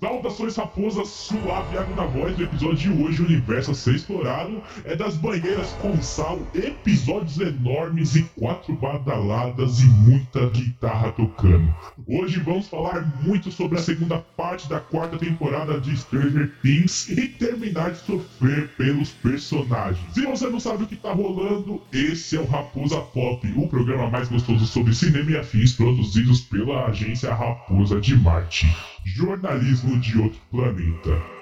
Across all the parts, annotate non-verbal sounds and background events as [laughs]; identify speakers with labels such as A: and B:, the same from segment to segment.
A: Saudações raposas, suave água na voz. No episódio de hoje, o universo a ser explorado é das banheiras com sal, episódios enormes e quatro badaladas e muita guitarra tocando. Hoje vamos falar muito sobre a segunda parte da quarta temporada de Stranger Things e terminar de sofrer pelos personagens. Se você não sabe o que tá rolando, esse é o Raposa Pop, o programa mais gostoso sobre cinema e afins produzidos pela agência Raposa de Marte. Jornalismo de outro planeta.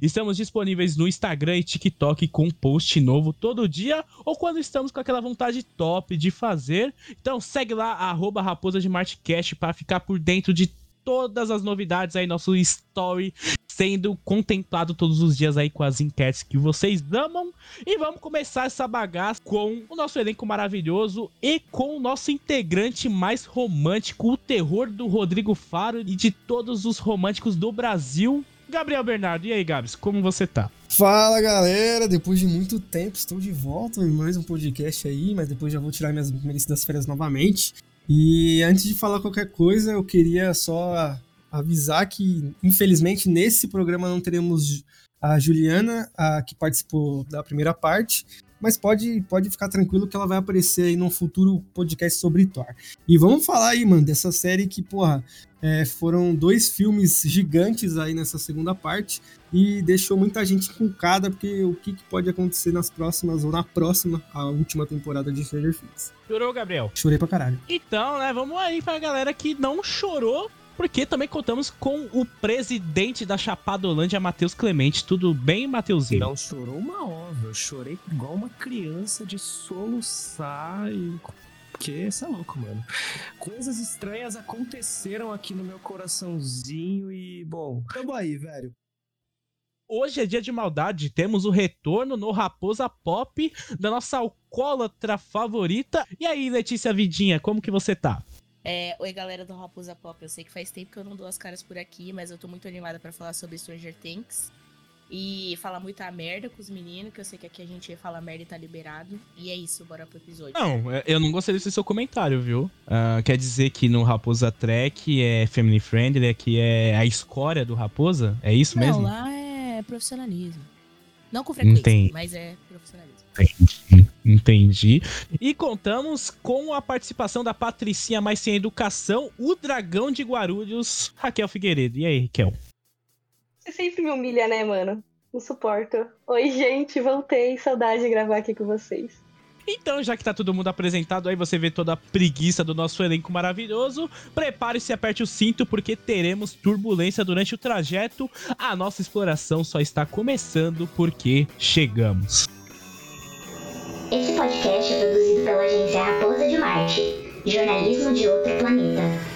B: Estamos disponíveis no Instagram e TikTok com post novo todo dia ou quando estamos com aquela vontade top de fazer. Então segue lá, arroba Raposa de Martcast para ficar por dentro de todas as novidades aí, nosso story sendo contemplado todos os dias aí com as enquetes que vocês amam. E vamos começar essa bagaça com o nosso elenco maravilhoso e com o nosso integrante mais romântico, o terror do Rodrigo Faro e de todos os românticos do Brasil, Gabriel Bernardo. E aí, Gabs, como você tá?
C: Fala galera, depois de muito tempo estou de volta em mais um podcast aí, mas depois já vou tirar minhas merecidas férias novamente. E antes de falar qualquer coisa, eu queria só avisar que, infelizmente, nesse programa não teremos a Juliana, a que participou da primeira parte, mas pode, pode ficar tranquilo que ela vai aparecer aí num futuro podcast sobre Thor. E vamos falar aí, mano, dessa série que, porra, é, foram dois filmes gigantes aí nessa segunda parte e deixou muita gente encucada, porque o que, que, pode acontecer nas próximas, ou na próxima, a última temporada de Stranger Things.
B: Chorou, Gabriel?
C: Chorei pra caralho.
B: Então, né, vamos aí pra galera que não chorou, porque também contamos com o presidente da Chapadolândia, Matheus Clemente. Tudo bem, Matheusinho?
D: Não chorou uma ova, eu chorei igual uma criança de soluçar e porque você é louco, mano. Coisas estranhas aconteceram aqui no meu coraçãozinho e, bom, tamo aí, velho.
B: Hoje é dia de maldade, temos o retorno no Raposa Pop da nossa alcoólatra favorita. E aí, Letícia Vidinha, como que você tá?
E: É, oi, galera do Raposa Pop. Eu sei que faz tempo que eu não dou as caras por aqui, mas eu tô muito animada para falar sobre Stranger Things. E falar muita merda com os meninos, que eu sei que aqui a gente fala merda e tá liberado. E é isso, bora pro episódio.
B: Não, é, eu não gostei desse seu comentário, viu? Uh, quer dizer que no Raposa Trek é family friendly, que é a escória do Raposa? É isso
E: não,
B: mesmo?
E: Não, lá é profissionalismo. Não com frequência, Entendi. mas é profissionalismo.
B: Entendi. Entendi. E contamos com a participação da Patricinha Mais Sem Educação, o dragão de Guarulhos, Raquel Figueiredo. E aí, Raquel?
F: Você sempre me humilha, né, mano? Não suporto. Oi, gente, voltei. Saudade de gravar aqui com vocês.
B: Então, já que tá todo mundo apresentado aí, você vê toda a preguiça do nosso elenco maravilhoso, prepare-se e aperte o cinto, porque teremos turbulência durante o trajeto. A nossa exploração só está começando porque chegamos.
G: Esse podcast é produzido pela agência Raposa de Marte, jornalismo de outro planeta.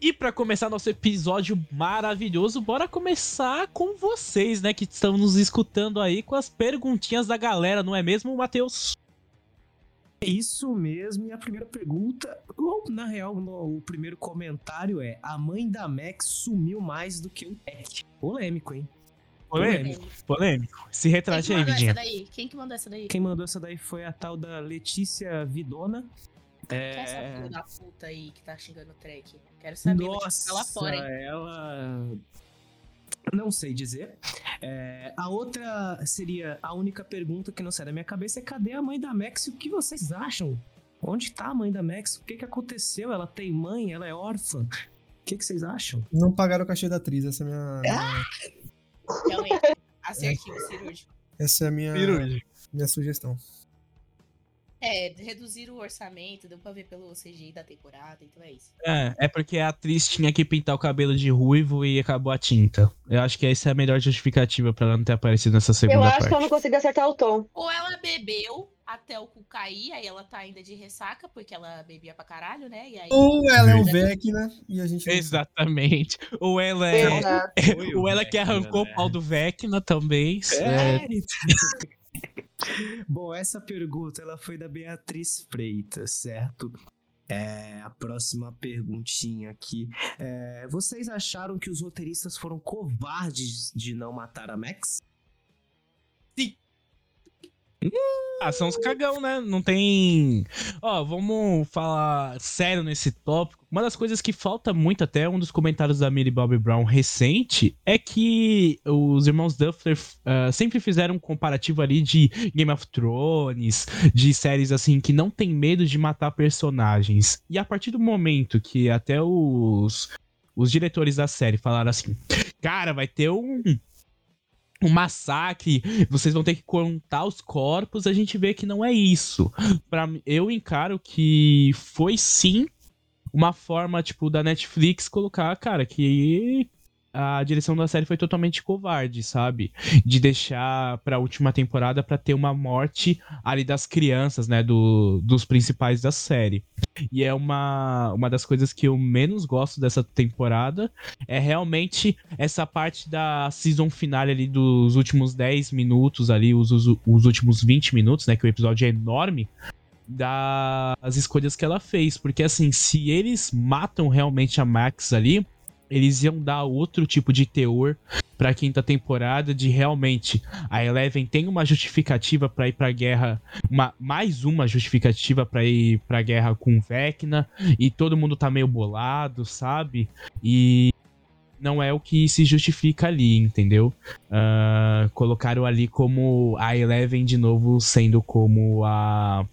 B: E para começar nosso episódio maravilhoso, bora começar com vocês, né, que estão nos escutando aí com as perguntinhas da galera, não é mesmo, Matheus?
D: Isso mesmo, e a primeira pergunta, ou na real, no, o primeiro comentário é: a mãe da Max sumiu mais do que o Tech. Polêmico, hein?
B: Polêmico. Polêmico. Se retrate aí, Vidinha.
E: Quem que mandou essa daí?
D: Quem mandou essa daí foi a tal da Letícia Vidona.
E: É... Quem é essa filha da puta aí que tá xingando o track? Quero saber,
D: Nossa,
E: lá fora, hein?
D: ela... Não sei dizer. É, a outra seria a única pergunta que não sai da minha cabeça é cadê a mãe da Max e o que vocês acham? Onde tá a mãe da Max? O que que aconteceu? Ela tem mãe? Ela é órfã? O que que vocês acham?
C: Não pagaram o cachê da atriz, essa é a minha...
E: Ah! Realmente, assertivo, cirúrgico.
C: Essa é a minha,
B: cirúrgico.
C: minha sugestão.
E: É, reduziram o orçamento, deu pra ver pelo CGI da temporada, então é isso.
B: É, é porque a atriz tinha que pintar o cabelo de ruivo e acabou a tinta. Eu acho que essa é a melhor justificativa pra ela não ter aparecido nessa segunda
F: Eu acho
B: parte.
F: que eu não consegui acertar o tom.
E: Ou ela bebeu até o cu cair, aí ela tá ainda de ressaca, porque ela bebia pra caralho, né? E aí.
C: Ou ela é o Vecna e a gente.
B: Exatamente. Ou ela é. [laughs] Ou
D: o
B: ela que arrancou
D: né?
B: o pau do Vecna também. É.
D: Bom, essa pergunta ela foi da Beatriz Freitas, certo? É, a próxima perguntinha aqui. É, vocês acharam que os roteiristas foram covardes de não matar a Max?
B: Ah, são os cagão, né? Não tem. Ó, vamos falar sério nesse tópico. Uma das coisas que falta muito, até um dos comentários da Millie Bobby Brown recente, é que os irmãos Duffler ah, sempre fizeram um comparativo ali de Game of Thrones, de séries assim que não tem medo de matar personagens. E a partir do momento que até os, os diretores da série falaram assim: cara, vai ter um um massacre, vocês vão ter que contar os corpos, a gente vê que não é isso. Para eu encaro que foi sim uma forma tipo da Netflix colocar, cara, que a direção da série foi totalmente covarde, sabe? De deixar pra última temporada pra ter uma morte ali das crianças, né, do, dos principais da série. E é uma, uma das coisas que eu menos gosto dessa temporada, é realmente essa parte da season finale ali dos últimos 10 minutos ali, os, os, os últimos 20 minutos, né, que o episódio é enorme, das escolhas que ela fez, porque assim, se eles matam realmente a Max ali, eles iam dar outro tipo de teor pra quinta temporada de realmente a Eleven tem uma justificativa pra ir pra guerra, uma, mais uma justificativa pra ir pra guerra com Vecna e todo mundo tá meio bolado, sabe? E não é o que se justifica ali, entendeu? Ah, colocaram ali como a Eleven de novo sendo como a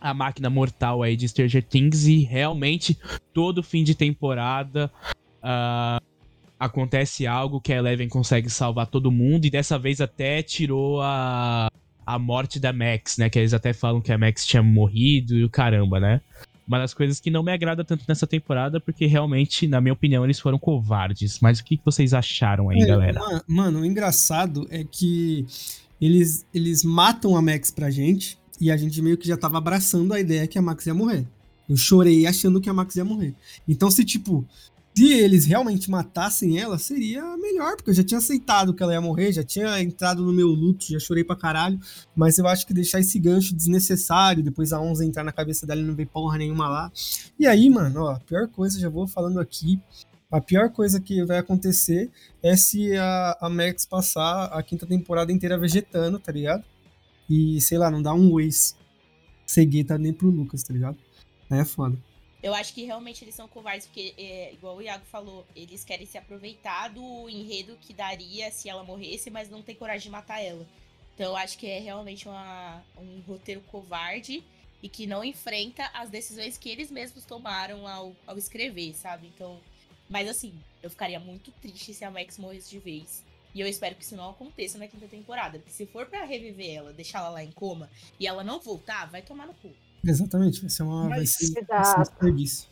B: a máquina mortal aí de Stranger Things e realmente todo fim de temporada ah, acontece algo que a Eleven consegue salvar todo mundo e dessa vez até tirou a, a morte da Max, né? Que eles até falam que a Max tinha morrido e o caramba, né? Uma das coisas que não me agrada tanto nessa temporada, porque realmente, na minha opinião, eles foram covardes. Mas o que vocês acharam aí,
C: É,
B: galera?
C: ma- Mano, o engraçado é que eles, eles matam a Max pra gente e a gente meio que já tava abraçando a ideia que a Max ia morrer. Eu chorei achando que a Max ia morrer. Então, se tipo, se eles realmente matassem ela, seria melhor, porque eu já tinha aceitado que ela ia morrer, já tinha entrado no meu luto, já chorei pra caralho. Mas eu acho que deixar esse gancho desnecessário, depois a 11 entrar na cabeça dela e não ver porra nenhuma lá. E aí, mano, ó, a pior coisa, já vou falando aqui, a pior coisa que vai acontecer é se a, a Max passar a quinta temporada inteira vegetando, tá ligado? E, sei lá, não dá um Waze cegueta nem pro Lucas, tá ligado? Aí é foda.
E: Eu acho que realmente eles são covardes, porque, é, igual o Iago falou, eles querem se aproveitar do enredo que daria se ela morresse, mas não tem coragem de matar ela. Então eu acho que é realmente uma- um roteiro covarde e que não enfrenta as decisões que eles mesmos tomaram ao, ao escrever, sabe? Então. Mas assim, eu ficaria muito triste se a Max morresse de vez. E eu espero que isso não aconteça na quinta temporada. Porque se for pra reviver ela, deixar ela lá em coma e ela não voltar, vai tomar no cu.
C: Exatamente, vai ser uma. Vai
B: Mas-
C: ser, vai ser um
F: Exato.
C: desperdício.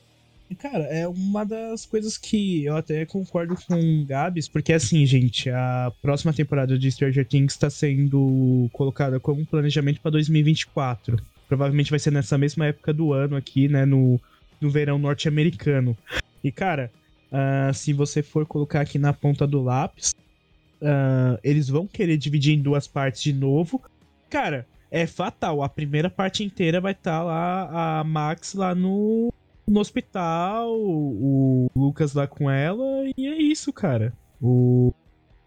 B: Cara, é uma das coisas que eu até concordo com o Gabs, porque assim, gente, a próxima temporada de Stranger Things está sendo colocada como planejamento para 2024. Provavelmente vai ser nessa mesma época do ano aqui, né, no, no verão norte-americano. E, cara, ah, se você for colocar aqui na ponta do lápis, ah, eles vão querer dividir em duas partes de novo. Cara, é fatal. A primeira parte inteira vai estar lá a Max lá no, no hospital, o Lucas lá com ela, e é isso, cara. O,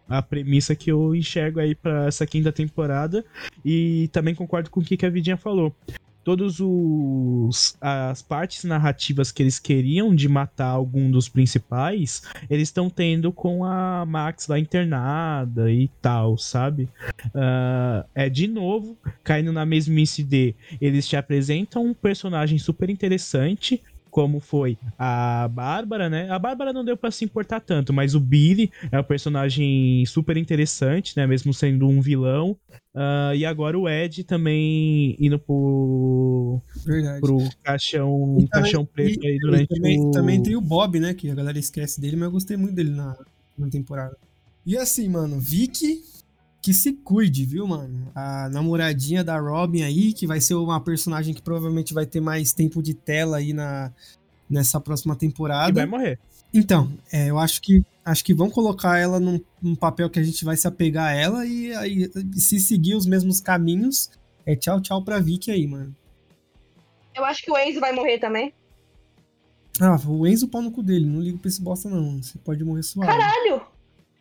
B: a premissa que eu enxergo aí pra essa quinta temporada. E também concordo com o que a Vidinha falou. Todos os as partes narrativas que eles queriam de matar algum dos principais, eles estão tendo com a Max lá internada e tal, sabe? Ah, é de novo caindo na mesmice de eles te apresentam um personagem super interessante como foi a Bárbara, né? A Bárbara não deu pra se importar tanto, mas o Billy é um personagem super interessante, né? Mesmo sendo um vilão. Ah, e agora o Ed também indo pro,
C: Verdade.
B: pro caixão,
C: E também-
B: caixão preto aí durante
C: também,
B: o...
C: também tem o Bob, né? Que a galera esquece dele, mas eu gostei muito dele na, na temporada. E assim, mano, Vicky, que se cuide, viu, mano? A namoradinha da Robin aí, que vai ser uma personagem que provavelmente vai ter mais tempo de tela aí na, nessa próxima
B: E
C: temporada.
B: vai morrer.
C: Então, é, eu acho que acho que vão colocar ela num, num papel que a gente vai se apegar a ela e aí se seguir os mesmos caminhos, é tchau, tchau pra Vicky aí, mano.
F: Eu acho que o Enzo vai morrer também.
C: Ah, o Enzo pau no cu dele, não ligo pra esse bosta não, você pode morrer suave.
F: Caralho!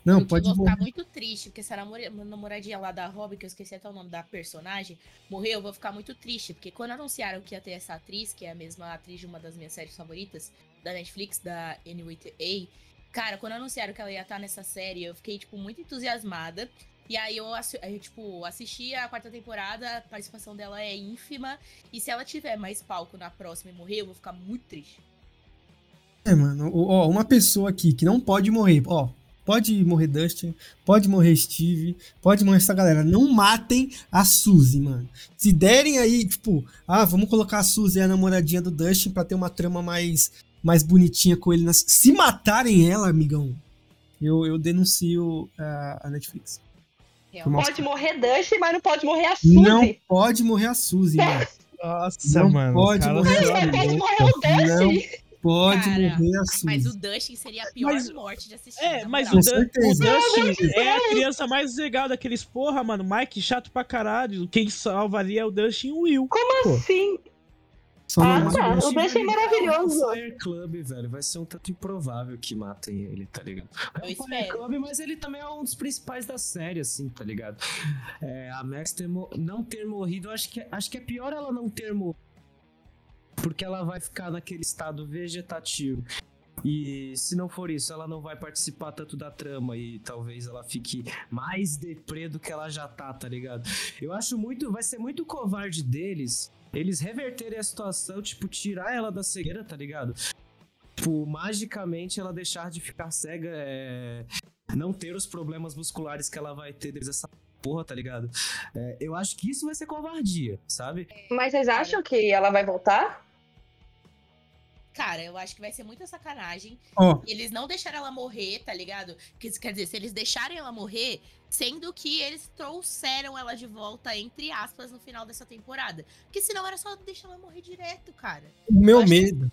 C: Não,
E: eu
C: pode
E: vou
C: morrer.
E: ficar muito triste, porque se a namora- namoradinha lá da Robin, que eu esqueci até o nome da personagem, morreu, eu vou ficar muito triste. Porque quando anunciaram que ia ter essa atriz, que é a mesma atriz de uma das minhas séries favoritas, da Netflix, da N8A, cara, quando anunciaram que ela ia estar nessa série, eu fiquei, tipo, muito entusiasmada. E aí eu, eu, tipo, assisti a quarta temporada, a participação dela é ínfima. E se ela tiver mais palco na próxima e morrer, eu vou ficar muito triste.
C: É, mano, ó, uma pessoa aqui que não pode morrer, ó, pode morrer Dustin, pode morrer Steve, pode morrer essa galera, não matem a Suzy, mano. Se derem aí, tipo, ah, vamos colocar a Suzy, a namoradinha do Dustin, pra ter uma trama mais, mais bonitinha com ele. Nas... Se matarem ela, amigão, eu, eu denuncio a, a Netflix.
F: Pode morrer Dusty, mas não pode morrer a Suzy.
C: Não pode morrer a Suzy, mano. [laughs]
B: Nossa,
C: Não
B: mano.
C: pode morrer.
F: pode morrer o Dusty.
C: Pode
E: Cara,
C: morrer a Suzy.
E: Mas o Dustin seria a pior
B: Mas-
E: morte de assistir.
B: É, mas o, Dan- o. Dustin é a criança mais legal daqueles porra, mano. Mike chato pra caralho. Quem salvaria é o Dustin e o Will.
F: Como
B: Pô.
F: assim? Ah, tá.
C: o Dustin.
F: É maravilhoso.
D: O Fire Club, velho, vai ser um tanto improvável que matem ele, tá ligado? É
E: Eu
D: o Fire. Club, mas ele também é um dos principais da série, assim, tá ligado? É, a Max ter não ter morrido, acho que, acho que é pior ela não ter morrido. Porque ela vai ficar naquele estado vegetativo. E se não for isso, ela não vai participar tanto da trama e talvez ela fique mais deprê do que ela já tá, tá ligado? Eu acho muito. Vai ser muito covarde deles eles reverterem a situação, tipo, tirar ela da cegueira, tá ligado? Tipo, magicamente ela deixar de ficar cega, é... não ter os problemas musculares que ela vai ter depois dessa porra, tá ligado? É, eu acho que isso vai ser covardia, sabe?
F: Mas vocês acham que ela vai voltar?
E: Cara, eu acho que vai ser muita sacanagem.
C: Ó,
E: Eles não deixaram ela morrer, tá ligado? Que quer dizer, se eles deixarem ela morrer, sendo que eles trouxeram ela de volta, entre aspas, no final dessa temporada. Porque senão era só deixar ela morrer direto, cara.
C: O meu
E: acho que-
C: medo.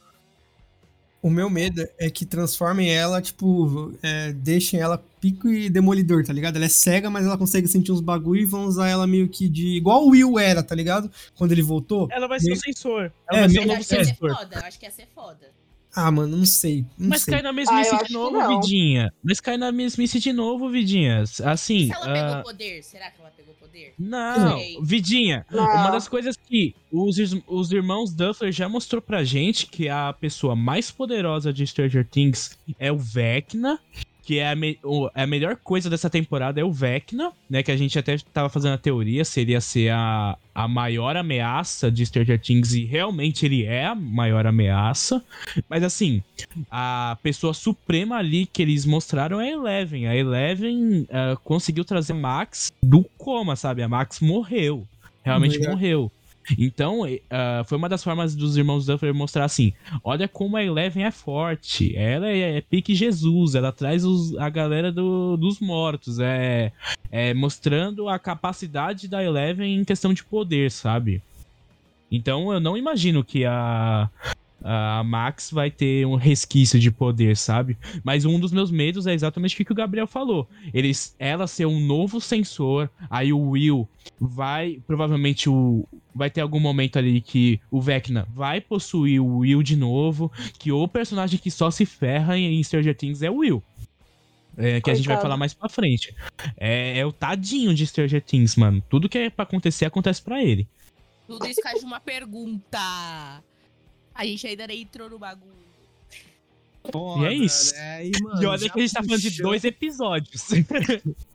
C: O meu medo é que transformem ela, tipo, é, deixem ela pico e demolidor, tá ligado? Ela é cega, mas ela consegue sentir uns bagulho e vão usar ela meio que de. Igual o Will era, tá ligado? Quando ele voltou.
B: Ela vai ser o sensor.
C: É,
B: Ela vai ser o
E: Eu
B: novo
E: acho que ia ser
B: sensor.
E: foda, eu acho que ia ser foda.
C: Ah, mano, não sei. Não
B: Mas
C: sei.
B: cai na
F: Ah,
B: mesmice
F: acho
B: de
F: que
B: novo,
F: não.
B: Vidinha. Mas cai na mesmice de novo, Vidinha. Assim.
E: Se ela
B: ah,
E: pegou poder, será que ela pegou poder?
B: Não,
E: Sei.
B: Vidinha.
F: Não.
B: Uma das coisas que os, os irmãos Duffler já mostrou pra gente que a pessoa mais poderosa de Stranger Things é o Vecna. Que é a, me- o- a melhor coisa dessa temporada é o Vecna, né? Que a gente até tava fazendo a teoria se ele ia ser a, a maior ameaça de Stranger Things e realmente ele é a maior ameaça. Mas assim, a pessoa suprema ali que eles mostraram é a Eleven. A Eleven ah, conseguiu trazer Max do coma, sabe? A Max morreu. Realmente
C: Obrigado.
B: morreu. Então, ah, foi uma das formas dos irmãos Duffer mostrar assim: olha como a Eleven é forte. Ela é, é pique Jesus, ela traz os- a galera do- dos mortos. É, é mostrando a capacidade da Eleven em questão de poder, sabe? Então eu não imagino que a, a Max vai ter um resquício de poder, sabe? Mas um dos meus medos é exatamente o que o Gabriel falou. Eles, ela ser um novo sensor, aí o Will vai. Provavelmente o. Vai ter algum momento ali que o Vecna vai possuir o Will de novo. Que o personagem que só se ferra em Stranger Things é o Will. É, que a gente vai
F: Coitado.
B: falar mais pra frente. É, é o tadinho de Stranger Things, mano. Tudo que é pra acontecer, acontece pra ele.
E: Tudo isso cai de uma pergunta. A gente ainda nem entrou no bagulho.
D: Pô,
B: E é isso.
D: velho, é, e, mano,
B: e olha que a gente tá falando de
D: puxou-
B: dois episódios. [laughs]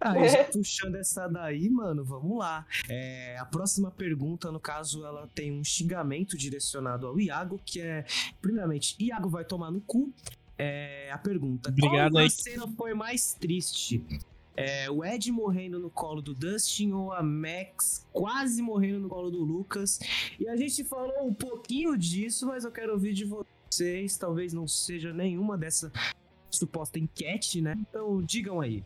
D: Ah, já puxando essa daí, mano, vamos lá. É, a próxima pergunta, no caso, ela tem um xingamento direcionado ao Iago, que é, primeiramente, Iago vai tomar no cu. É, a pergunta:
B: Obrigado
D: qual
B: aí.
D: a cena foi mais triste? É, o Ed morrendo no colo do Dustin ou a Max quase morrendo no colo do Lucas? E a gente falou um pouquinho disso, mas eu quero ouvir de vocês. Talvez não seja nenhuma dessa suposta enquete, né? Então digam aí.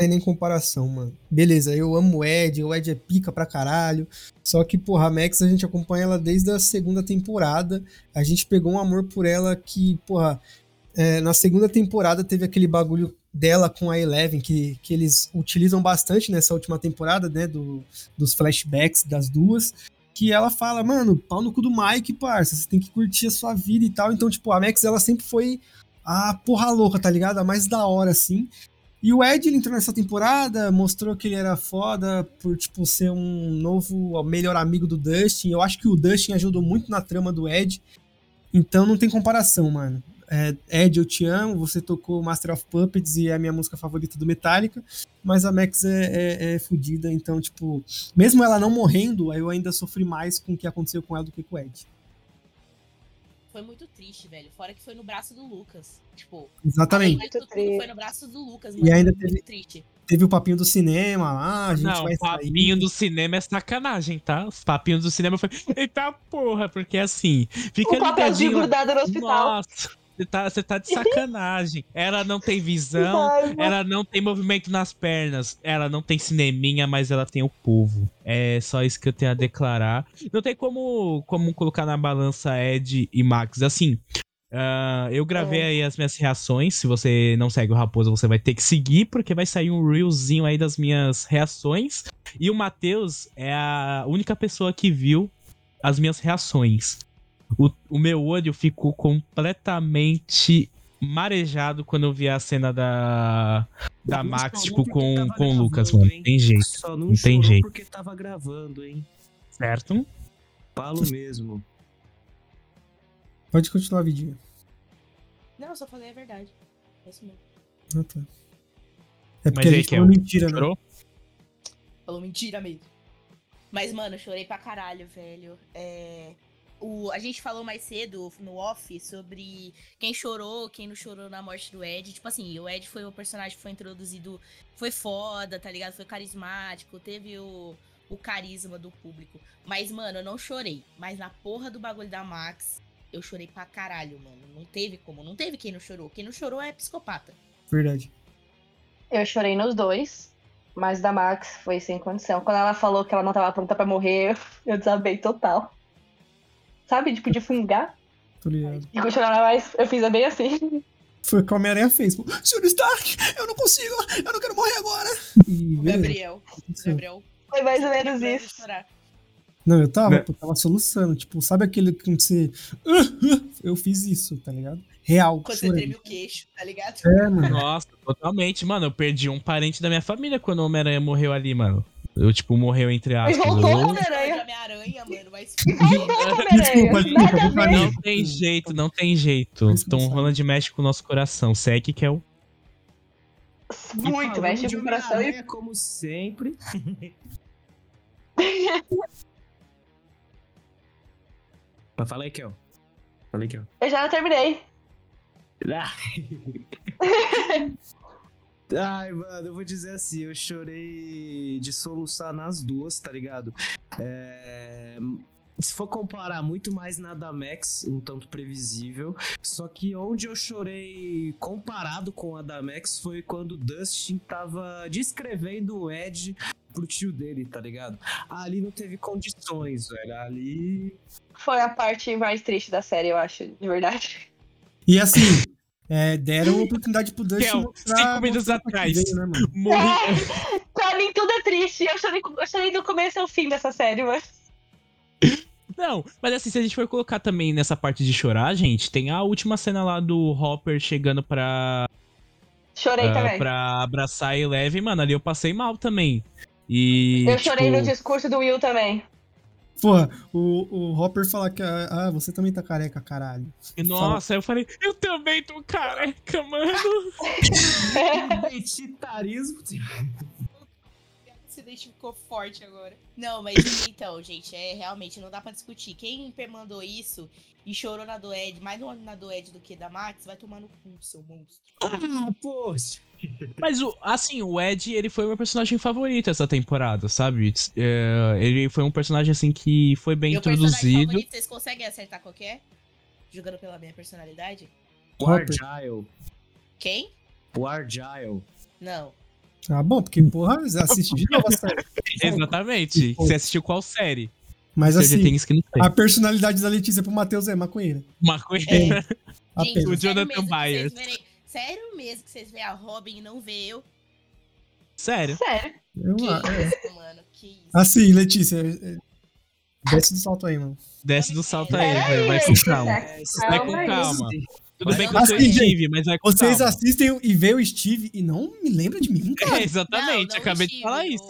C: Tem nem comparação, mano. Beleza, eu amo o Ed, o Ed é pica pra caralho. Só que, porra, a Max a gente acompanha ela desde a segunda temporada. A gente pegou um amor por ela que, porra, é, na segunda temporada teve aquele bagulho dela com a Eleven, que, que eles utilizam bastante nessa última temporada, né? Do, dos flashbacks das duas. Que ela fala, mano, pau no cu do Mike, parça, você tem que curtir a sua vida e tal. Então, tipo, a Max, ela sempre foi a porra louca, tá ligado? A mais da hora, assim. E o Ed ele entrou nessa temporada, mostrou que ele era foda por, tipo, ser um novo melhor amigo do Dustin. Eu acho que o Dustin ajudou muito na trama do Ed. Então não tem comparação, mano. É, Ed, eu te amo, você tocou Master of Puppets e é a minha música favorita do Metallica, mas a Max é, é, é fodida, então, tipo, mesmo ela não morrendo, eu ainda sofri mais com o que aconteceu com ela do que com o Ed.
E: Foi muito triste, velho. Fora que foi no braço do Lucas. Tipo,
C: Exatamente.
E: tudo,
F: triste.
E: foi no braço do Lucas,
C: E
E: mano.
C: ainda
E: muito
C: teve-
E: triste.
C: Teve o papinho do cinema lá, a gente
B: Não,
C: vai
B: o papinho do cinema é sacanagem, tá? Os papinhos do cinema foi. [laughs] Eita porra, porque assim, fica
F: O papelzinho grudado no hospital.
B: Nossa, você tá, você tá de sacanagem. [laughs] Ela não tem visão,
F: Ai,
B: ela não tem movimento nas pernas, ela não tem cineminha, mas ela tem o povo. É só isso que eu tenho a declarar. Não tem como, como colocar na balança Ed e Max. Assim, ah, eu gravei
F: É.
B: aí as minhas reações. Se você não segue o Raposa, você vai ter que seguir, porque vai sair um reelzinho aí das minhas reações. E o Matheus é a única pessoa que viu as minhas reações. O, o meu olho ficou completamente marejado quando eu vi a cena da, da Max, tipo, com, com o Lucas, mano.
D: hein?
B: Tem jeito,
D: Só não,
B: Não tem jeito.
D: porque tava gravando, hein?
B: certo?
D: Falo mesmo.
C: Pode continuar, Vidinho.
E: Não, eu só falei a verdade. É isso mesmo.
C: Ah, tá. É porque
B: Mas
C: a gente falou mentira, né?
B: Chorou?
E: Falou mentira mesmo. Mas, mano, eu chorei pra caralho, velho. É, o, a gente falou mais cedo no off sobre quem chorou, quem não chorou na morte do Ed. Tipo assim, o Ed foi o personagem que foi introduzido. Foi foda, tá ligado? Foi carismático, teve o, o carisma do público. Mas, mano, eu não chorei. Mas na porra do bagulho da Max, eu chorei pra caralho, mano. Não teve como. Não teve quem não chorou. Quem não chorou é psicopata.
C: Verdade.
F: Eu chorei nos dois, mas da Max foi sem condição. Quando ela falou que ela não tava pronta pra morrer, eu desabei total. Sabe, tipo, de fungar.
C: Tô ligado.
F: E continuar mais, eu fiz bem assim.
C: Foi o que a Homem-Aranha fez. Senhor Stark, eu não consigo, eu não quero morrer agora. E.
E: Gabriel. O Gabriel.
F: Foi mais ou menos isso.
C: Não, eu tava,
B: Né?
C: pô, tava soluçando. Tipo, sabe aquele que você. Eu fiz isso, tá ligado? Real.
E: Quando você treme o queixo, tá ligado?
C: É, mano.
B: Nossa, totalmente, mano. Eu perdi um parente da minha família quando o Homem-Aranha morreu ali, mano. Eu, tipo, morreu entre aspas.
F: voltou,
B: Eu-?
E: Não
F: Homem-Aranha.
E: Homem-Aranha, mano, mas. [laughs]
C: Desculpa, desculpa.
B: Não tem jeito, não tem jeito.
C: Sabe.
B: Holland mexe com o nosso coração. Segue que é o.
F: Muito, mexe com o coração e
D: como sempre. [laughs] Mas fala aí, Kel. Fala aí, Kel.
F: eu já terminei. [laughs]
D: Ai, mano, eu vou dizer assim, eu chorei de soluçar nas duas, tá ligado? É, Se for comparar muito mais na da Max, um tanto previsível. Só que onde eu chorei comparado com a da Max foi quando o Dustin tava descrevendo o Ed pro tio dele, tá ligado? Ali não teve condições, velho. Ali.
F: Foi a parte mais triste da série, eu acho, de verdade.
C: E assim, é, deram a oportunidade pro Dustin
B: Kel,
C: mostrar-
B: cinco minutos atrás.
C: veio, né, mano?
B: Morri.
F: Pra mim tudo é triste. Eu chorei, eu chorei do começo ao fim dessa série, mas.
B: Não, mas assim, se a gente for colocar também nessa parte de chorar, gente, tem a última cena lá do Hopper chegando pra,
F: Chorei
B: ah,
F: também.
B: pra abraçar a Eleven, mano, ali eu passei mal também. E.
F: Eu chorei
B: tipo,
F: no discurso do Will também.
C: Porra, o, o Hopper falar que. ah, Ah, você também tá careca, caralho.
B: Nossa, eu falei, eu também tô careca, mano. [laughs]
D: Identitarismo.
E: Se identificou forte agora. Não, mas então, gente, é realmente não dá pra discutir. Quem mandou isso e chorou na do Ed, mais na do Ed do que da Max, vai tomar no cu, seu monstro.
D: Ah, poxa.
B: Mas, o, assim, o Ed, ele foi o meu personagem favorito essa temporada, sabe? É, ele foi um personagem, assim, que foi bem
E: Meu
B: introduzido.
E: Favorito, vocês conseguem acertar qualquer? Jogando pela minha personalidade?
D: O Argyle.
E: Quem?
D: O Argyle.
E: Não.
C: Ah, bom, porque, porra, assisti de novo a série. [laughs]
B: Exatamente. Você assistiu qual série?
C: Mas assim,
B: a
C: personalidade da Letícia pro Matheus é maconheira.
B: Maconheira.
E: É. [laughs] Gente,
B: o Jonathan Byers.
E: Verem, sério mesmo que vocês veem a Robin e não vê eu?
B: Sério?
F: Sério.
C: Eu,
E: que
C: é.
E: isso, mano. Que isso.
C: Assim, Letícia, é, desce do salto aí, mano.
B: Desce do salto aí, vai, vai com calma. Vai com calma. Tudo bem que eu sou
C: Assim,
B: Steve, mas vai com
C: Vocês
B: calma.
C: assistem e veem o Steve e não me lembra de mim, cara. [laughs]
B: É, exatamente,
E: Não, não
B: acabei
E: o
B: de
E: Steve,
B: falar isso.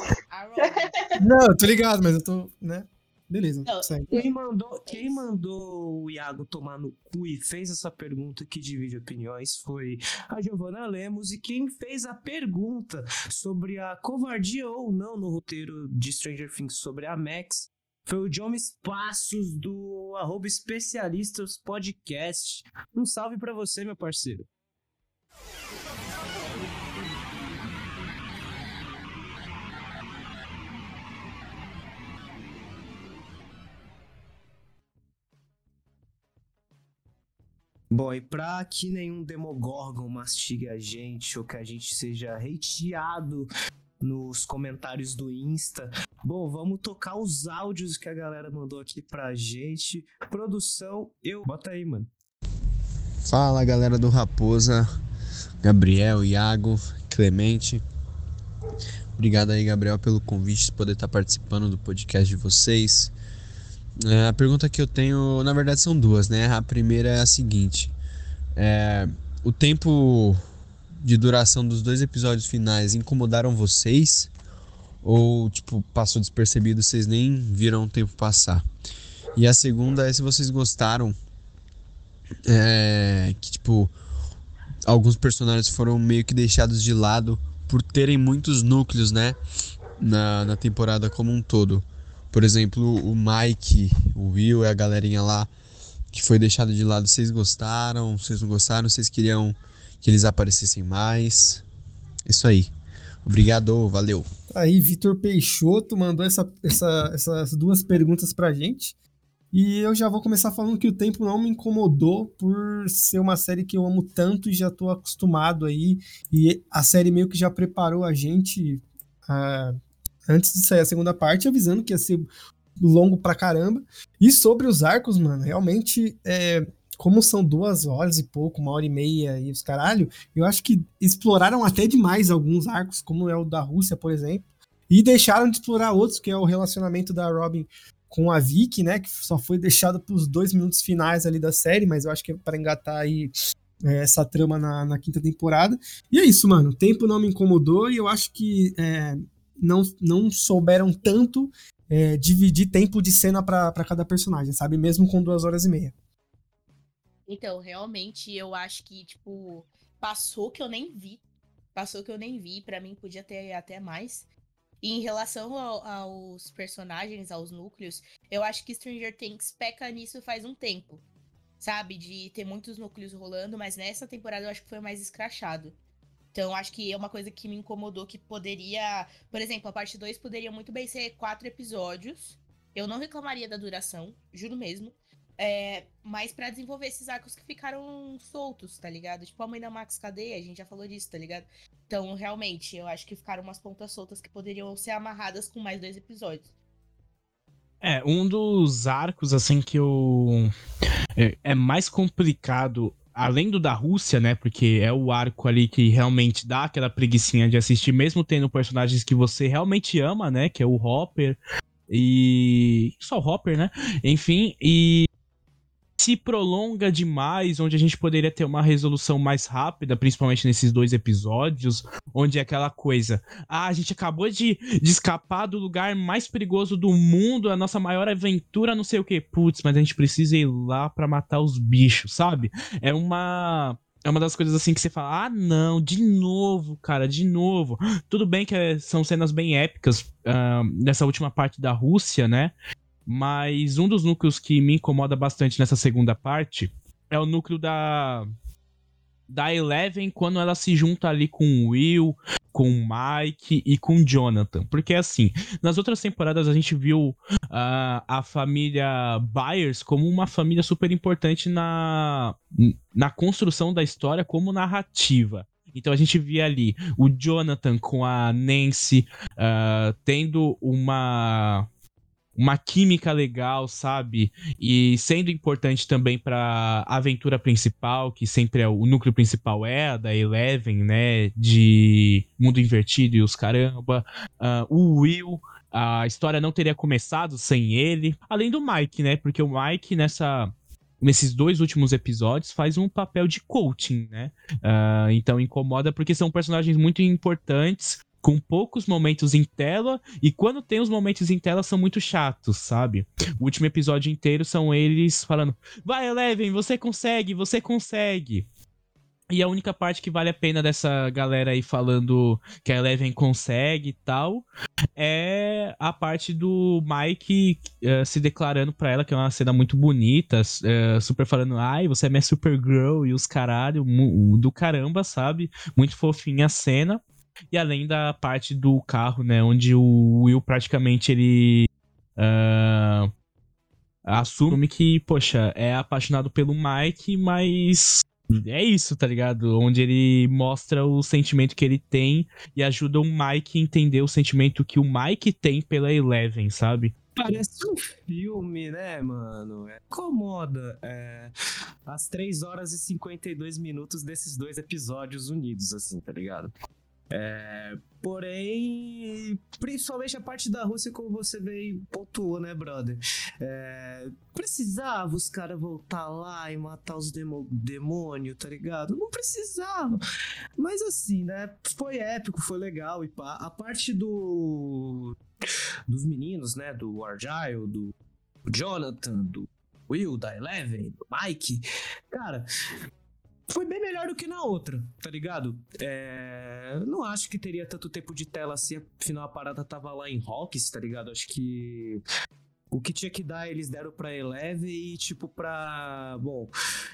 C: Não, eu tô ligado, mas eu tô, né? Beleza,
E: Não,
C: segue.
D: Quem mandou, quem mandou o Iago tomar no cu e fez essa pergunta que divide opiniões foi a Giovanna Lemos. E quem fez a pergunta sobre a covardia ou não no roteiro de Stranger Things sobre a Max foi o Jomes Passos do arroba especialistas podcast. Um salve pra você, meu parceiro. Bom, e pra que nenhum Demogorgon mastigue a gente ou que a gente seja hateado nos comentários do Insta, bom, vamos tocar os áudios que a galera mandou aqui pra gente. Produção, eu. Bota aí, mano.
H: Fala galera do Raposa, Gabriel, Iago, Clemente. Obrigado aí, Gabriel, pelo convite de poder estar participando do podcast de vocês. É, a pergunta que eu tenho, na verdade, são duas, né? A primeira é a seguinte: é, o tempo de duração dos dois episódios finais incomodaram vocês? Ou, tipo, passou despercebido, vocês nem viram o tempo passar? E a segunda é se vocês gostaram é, que tipo alguns personagens foram meio que deixados de lado por terem muitos núcleos, né, na, na temporada como um todo. Por exemplo, o Mike, o Will e a galerinha lá que foi deixado de lado. Vocês gostaram? Vocês não gostaram? Vocês queriam que eles aparecessem mais? Isso aí. Obrigado, valeu.
C: Aí, Vitor Peixoto mandou essa, essa- essas duas perguntas pra gente. E eu já vou começar falando que o tempo não me incomodou por ser uma série que eu amo tanto e já tô acostumado aí. E a série meio que já preparou a gente ah, antes de sair a segunda parte, avisando que ia ser longo pra caramba. E sobre os arcos, mano, realmente, é, como são duas horas e pouco, uma hora e meia e os caralho, eu acho que exploraram até demais alguns arcos, como é o da Rússia, por exemplo, e deixaram de explorar outros, que é o relacionamento da Robin com a Vicky, né, que só foi deixado pros dois minutos finais ali da série, mas eu acho que é para engatar aí é, essa trama na, na quinta temporada. E é isso, mano, o tempo não me incomodou e eu acho que é, não, não souberam tanto é, dividir tempo de cena para cada personagem, sabe, mesmo com duas horas e meia.
E: Então, realmente, eu acho que, tipo, passou que eu nem vi. Passou que eu nem vi. Pra mim, podia ter até mais. E em relação ao- aos personagens, aos núcleos, eu acho que Stranger Things peca nisso faz um tempo. Sabe? De ter muitos núcleos rolando, mas nessa temporada eu acho que foi mais escrachado. Então, acho que é uma coisa que me incomodou que poderia. Por exemplo, a parte 2 poderia muito bem ser quatro episódios. Eu não reclamaria da duração, juro mesmo. É, mas pra desenvolver esses arcos que ficaram soltos, tá ligado? Tipo a mãe da Max Cadeia, a gente já falou disso, tá ligado? Então, realmente, eu acho que ficaram umas pontas soltas que poderiam ser amarradas com mais dois episódios.
B: É, um dos arcos, assim, que eu. É, é mais complicado, além do da Rússia, né? Porque é o arco ali que realmente dá aquela preguiçinha de assistir, mesmo tendo personagens que você realmente ama, né? Que é o Hopper. E. Só o Hopper, né? Enfim, e. Se prolonga demais, onde a gente poderia ter uma resolução mais rápida, principalmente nesses dois episódios, onde é aquela coisa. Ah, a gente acabou de, de escapar do lugar mais perigoso do mundo, a nossa maior aventura, não sei o que. Putz, mas a gente precisa ir lá pra matar os bichos, sabe? É uma. é uma das coisas assim que você fala: ah, não, de novo, cara, de novo. Tudo bem que é, são cenas bem épicas uh, nessa última parte da Rússia, né? Mas um dos núcleos que me incomoda bastante nessa segunda parte é o núcleo da da Eleven quando ela se junta ali com o Will, com o Mike e com o Jonathan. Porque assim, nas outras temporadas a gente viu uh, a família Byers como uma família super importante na, na construção da história como narrativa. Então a gente via ali o Jonathan com a Nancy uh, tendo uma uma química legal, sabe? E sendo importante também para a aventura principal, que sempre é o núcleo principal é a da Eleven, né? De mundo invertido e os caramba. Uh, o Will, a história não teria começado sem ele. Além do Mike, né? Porque o Mike nessa nesses dois últimos episódios, faz um papel de coaching, né? Uh, então incomoda porque são personagens muito importantes com poucos momentos em tela e quando tem os momentos em tela são muito chatos, sabe? O último episódio inteiro são eles falando: "Vai, Eleven, você consegue, você consegue". E a única parte que vale a pena dessa galera aí falando que a Eleven consegue e tal é a parte do Mike uh, se declarando pra ela, que é uma cena muito bonita, uh, super falando, ai, você é minha Supergirl e os caralho, do caramba, sabe? Muito fofinha a cena. E além da parte do carro, né? Onde o Will praticamente ele. Uh, assume que, poxa, é apaixonado pelo Mike, mas é isso, tá ligado? Onde ele mostra o sentimento que ele tem e ajuda o Mike a entender o sentimento que o Mike tem pela Eleven, sabe?
D: Parece um filme, né, mano? É, incomoda. É, as 3 horas e 52 minutos desses dois episódios unidos, assim, tá ligado? É, porém, principalmente a parte da Rússia, como você veio pontuou, né, brother? É, precisava os caras voltar lá e matar os demônios, tá ligado? Não precisava. Mas assim, né? Foi épico, foi legal. E pá. A parte do. Dos meninos, né? Do Argyle, do Jonathan, do Will, da Eleven, do Mike. Cara, foi bem melhor do que na outra, tá ligado? É, não acho que teria tanto tempo de tela assim, afinal a parada tava lá em Hawks, tá ligado? Acho que o que tinha que dar eles deram pra Eleve e tipo pra, bom,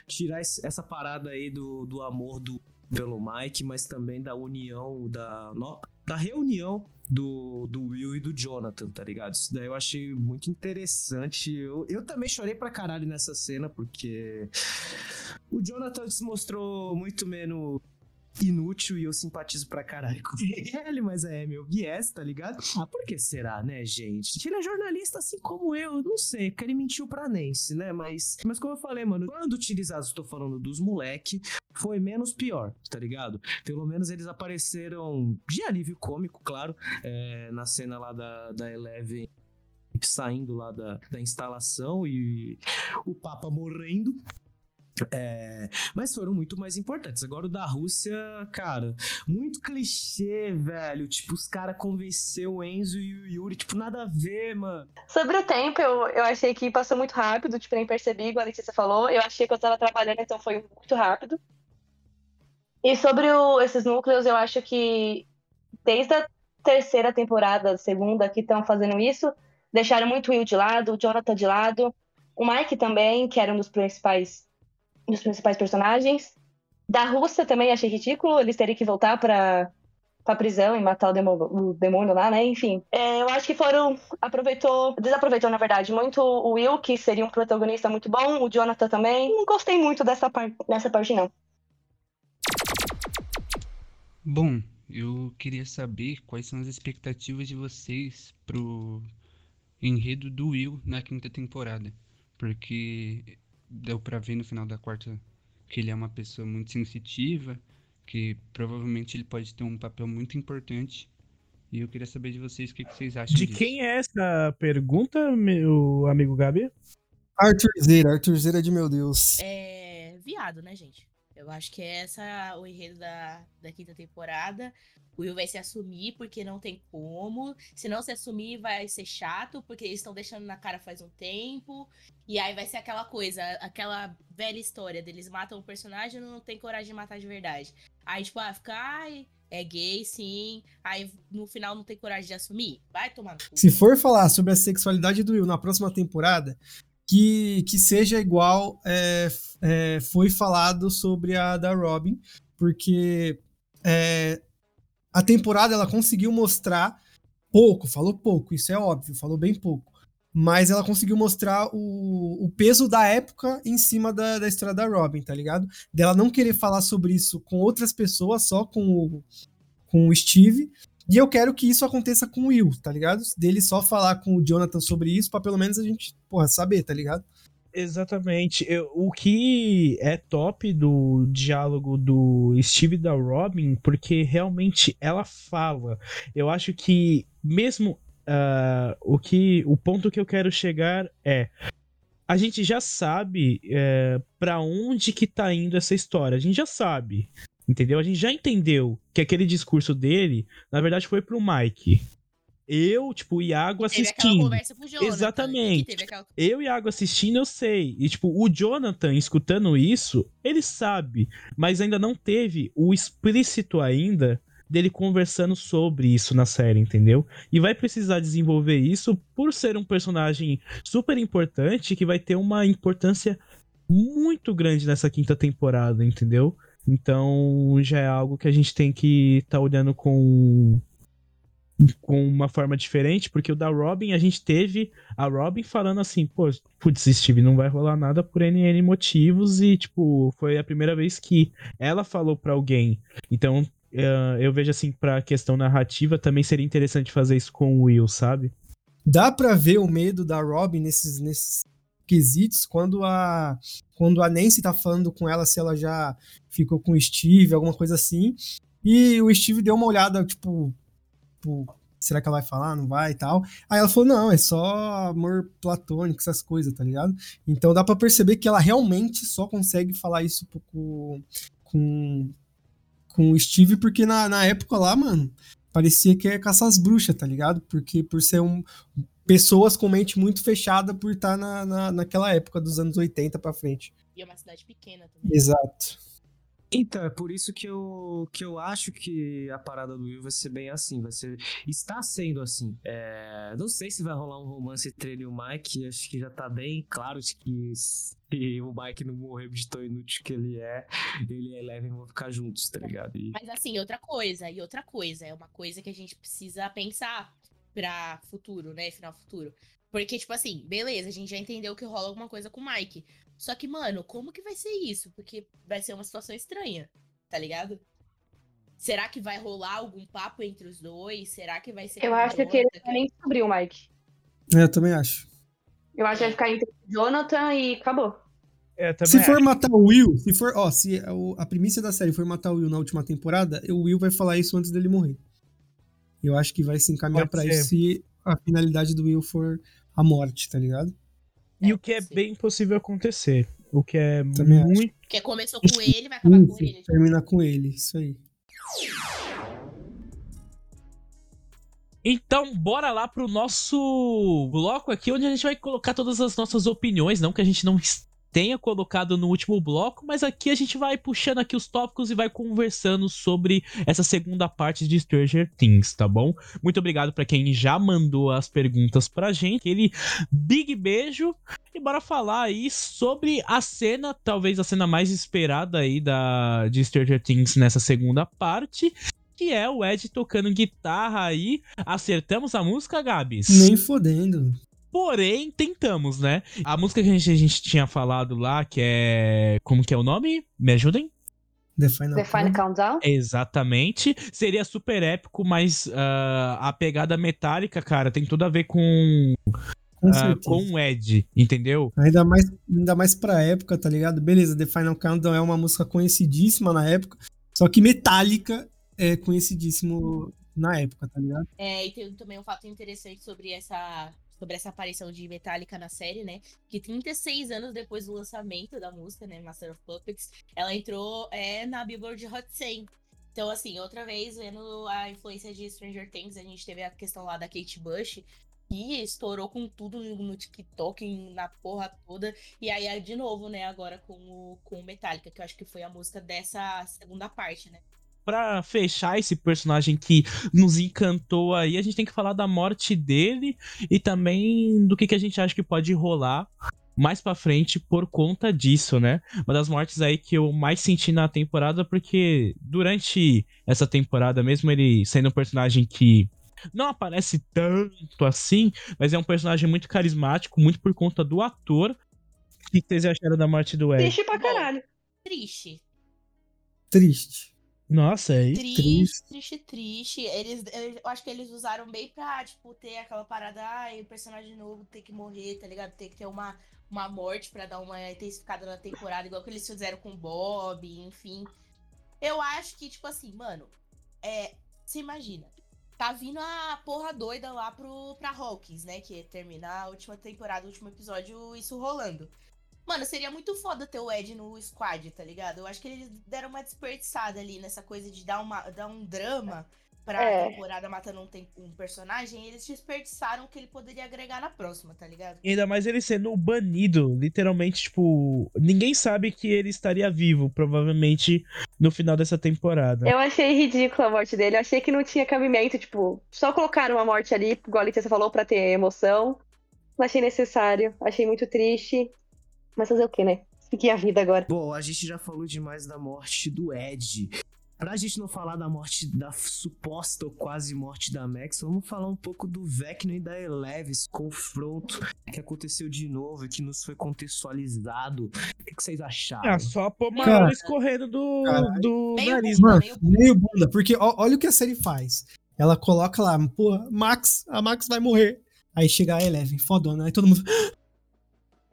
D: tirar essa parada aí do, do amor do pelo Mike, mas também da união, da, da reunião do, do Will e do Jonathan, tá ligado? Isso daí eu achei muito interessante. Eu, eu também chorei pra caralho nessa cena, porque o Jonathan se mostrou muito menos inútil e eu simpatizo pra caralho com ele, mas é meu viés, tá ligado? Ah, por que será, né, gente? Ele é jornalista assim como eu, não sei, porque ele mentiu pra Nancy, né? Mas, mas como eu falei, mano, quando utilizados, estou falando dos moleque, foi menos pior, tá ligado? Pelo menos eles apareceram de alívio cômico, claro, é, na cena lá da, da Eleven saindo lá da, da instalação e o Papa morrendo. É, mas foram muito mais importantes. Agora o da Rússia, cara, muito clichê, velho. Tipo, os caras convenceram o Enzo e o Yuri, tipo, nada a ver, mano.
F: Sobre o tempo, eu, eu achei que passou muito rápido, tipo, nem percebi, igual a Letícia falou. Eu achei que eu tava trabalhando, então foi muito rápido. E sobre o, esses núcleos, eu acho que desde a terceira temporada, segunda, que estão fazendo isso, deixaram muito o Will de lado, o Jonathan de lado, o Mike também, que era um dos principais dos principais personagens. Da Rússia também achei ridículo eles terem que voltar para pra prisão e matar o demônio, o demônio lá, né? Enfim. É, eu acho que foram. Aproveitou. Desaproveitou, na verdade, muito o Will, que seria um protagonista muito bom, o Jonathan também. Não gostei muito dessa, par dessa parte, não.
I: Bom, eu queria saber quais são as expectativas de vocês pro enredo do Will na quinta temporada. Porque deu para ver no final da quarta que ele é uma pessoa muito sensitiva, que provavelmente ele pode ter um papel muito importante. E eu queria saber de vocês o que, que vocês acham
B: De
I: disso.
B: quem é essa pergunta, meu amigo Gabi?
C: Arthur Zera, Arthur Zera de meu Deus.
E: É. Viado, né, gente? Eu acho que é essa o enredo da, da quinta temporada. O Will vai se assumir porque não tem como. Se não se assumir, vai ser chato, porque eles estão deixando na cara faz um tempo. E aí vai ser aquela coisa, aquela velha história deles matam o personagem e não tem coragem de matar de verdade. Aí, tipo, ah, fica, ai, é gay, sim. Aí no final não tem coragem de assumir. Vai tomar no cu.
C: Se for falar sobre a sexualidade do Will na próxima temporada, que, que seja igual é, é, foi falado sobre a da Robin, porque é, a temporada ela conseguiu mostrar pouco, falou pouco, isso é óbvio, falou bem pouco. Mas ela conseguiu mostrar o, o peso da época em cima da, da história da Robin, tá ligado? Dela não querer falar sobre isso com outras pessoas, só com o, com o Steve. E eu quero que isso aconteça com o Will, tá ligado? Dele só falar com o Jonathan sobre isso, pra pelo menos a gente, porra, saber, tá ligado?
B: Exatamente. Eu, o que é top do diálogo do Steve da Robin, porque realmente ela fala. Eu acho que mesmo uh, o que o ponto que eu quero chegar é a gente já sabe é, para onde que tá indo essa história. A gente já sabe. Entendeu? A gente já entendeu que aquele discurso dele, na verdade, foi pro Mike. Eu, tipo, o Iago assistindo.
E: Jonathan,
B: Exatamente.
E: Aquela...
B: Eu e Iago assistindo, eu sei. E, tipo, o Jonathan escutando isso, ele sabe. Mas ainda não teve o explícito ainda dele conversando sobre isso na série, entendeu? E vai precisar desenvolver isso por ser um personagem super importante que vai ter uma importância muito grande nessa quinta temporada, entendeu? Então já é algo que a gente tem que estar tá olhando com com uma forma diferente, porque o da Robin a gente teve a Robin falando assim, pô, putz, Steve, não vai rolar nada por NN motivos e, tipo, foi a primeira vez que ela falou para alguém. Então, uh, eu vejo assim, pra questão narrativa, também seria interessante fazer isso com o Will, sabe?
C: Dá pra ver o medo da Robin nesses, nesses quesitos quando a quando a Nancy tá falando com ela se ela já ficou com o Steve, alguma coisa assim. E o Steve deu uma olhada, tipo, tipo, será que ela vai falar? Não vai e tal. Aí ela falou, não, é só amor platônico, essas coisas, tá ligado? Então dá para perceber que ela realmente só consegue falar isso com, com, com o Steve, porque na, na época lá, mano, parecia que ia caçar as bruxas, tá ligado? Porque por ser um. Pessoas com mente muito fechada por estar na, na, naquela época dos anos 80 pra frente.
E: E é uma cidade pequena também.
C: Exato.
D: Então, é por isso que eu, que eu acho que a parada do Will vai ser bem assim, vai ser. Está sendo assim. É, não sei se vai rolar um romance entre ele e o Mike. Acho que já tá bem claro de que se o Mike não morrer de tão inútil que ele é, ele e a Eleven vão ficar juntos, tá ligado? E...
E: Mas assim, outra coisa, e outra coisa, é uma coisa que a gente precisa pensar pra futuro, né? Final futuro. Porque, tipo assim, beleza, a gente já entendeu que rola alguma coisa com o Mike. Só que, mano, como que vai ser isso? Porque vai ser uma situação estranha, tá ligado? Será que vai rolar algum papo entre os dois? Será que vai ser.
F: Eu acho que ele nem descobrir o Mike.
C: É, eu também acho.
F: Eu acho que vai ficar entre Jonathan e acabou.
B: É,
C: se for
B: acho.
C: matar o Will, se for, ó, se a, a primícia da série for matar o Will na última temporada, o Will vai falar isso antes dele morrer. Eu acho que vai se encaminhar para isso se a finalidade do Will for a morte, tá ligado?
B: E é, o que é sim. bem possível acontecer. O que é
C: Também
B: muito.
E: Porque começou com ele, vai acabar com ele.
C: Termina com ele, isso aí.
B: Então, bora lá pro nosso bloco aqui, onde a gente vai colocar todas as nossas opiniões, não que a gente não tenha colocado no último bloco, mas aqui a gente vai puxando aqui os tópicos e vai conversando sobre essa segunda parte de Stranger Things, tá bom? Muito obrigado para quem já mandou as perguntas pra gente. Aquele big beijo e bora falar aí sobre a cena, talvez a cena mais esperada aí da de Stranger Things nessa segunda parte, que é o Ed tocando guitarra aí. Acertamos a música, Gabs?
C: Nem fodendo.
B: Porém, tentamos, né? A música que a gente, a gente tinha falado lá, que é. Como que é o nome? Me ajudem?
C: The Final,
F: The Final Countdown?
B: Exatamente. Seria super épico, mas uh, a pegada metálica, cara, tem tudo a ver com.
C: Com,
B: uh, com o Ed, entendeu?
C: Ainda mais, ainda mais pra época, tá ligado? Beleza, The Final Countdown é uma música conhecidíssima na época, só que Metallica é conhecidíssimo na época, tá ligado?
E: É, e tem também um fato interessante sobre essa sobre essa aparição de Metallica na série, né? Que 36 anos depois do lançamento da música, né? Master of Puppets, ela entrou é, na Billboard Hot 100. Então, assim, outra vez, vendo a influência de Stranger Things, a gente teve a questão lá da Kate Bush, que estourou com tudo no TikTok, na porra toda. E aí, de novo, né, agora com o, com o Metallica, que eu acho que foi a música dessa segunda parte, né?
B: Pra fechar esse personagem que nos encantou aí, a gente tem que falar da morte dele e também do que, que a gente acha que pode rolar mais pra frente por conta disso, né? Uma das mortes aí que eu mais senti na temporada, porque durante essa temporada, mesmo ele sendo um personagem que não aparece tanto assim, mas é um personagem muito carismático, muito por conta do ator. O que vocês acharam da morte do Ed?
F: Triste pra caralho.
E: Triste.
C: Triste.
B: Nossa, é isso.
E: Triste, triste, triste. Eles, eu acho que eles usaram bem pra, tipo, ter aquela parada, ai, o personagem novo tem que morrer, tá ligado? Tem que ter uma, uma morte pra dar uma intensificada na temporada, igual que eles fizeram com o Bob, enfim. Eu acho que, tipo assim, mano, é. Você imagina, tá vindo a porra doida lá pro, pra Hawkins, né? Que é terminar a última temporada, o último episódio, isso rolando. Mano, seria muito foda ter o Ed no squad, tá ligado? Eu acho que eles deram uma desperdiçada ali nessa coisa de dar, uma, dar um drama pra
F: É.
E: temporada matando um, tem- um personagem. E eles desperdiçaram o que ele poderia agregar na próxima, tá ligado?
B: E Ainda mais ele sendo banido, literalmente, tipo, ninguém sabe que ele estaria vivo, provavelmente, no final dessa temporada.
F: Eu achei ridícula a morte dele. Eu achei que não tinha cabimento, tipo, só colocaram uma morte ali, igual a Letícia falou, pra ter emoção. Não achei necessário. Achei muito triste. Mas fazer o quê, né? Seguir a vida agora.
D: Bom, a gente já falou demais da morte do Ed. Pra gente não falar da morte, da suposta ou quase morte da Max, vamos falar um pouco do Vecna e da Eleven, esse confronto que aconteceu de novo e que nos foi contextualizado. O que, que vocês acharam?
B: Ah, só pôr água escorrendo do,
C: caralho.
B: do
E: Meio
B: nariz.
E: bunda,
C: Mano,
E: meio bunda.
C: meio bunda, porque ó- olha o que a série faz. Ela coloca lá, porra, Max, a Max vai morrer. Aí chega a Eleven, fodona, aí todo mundo.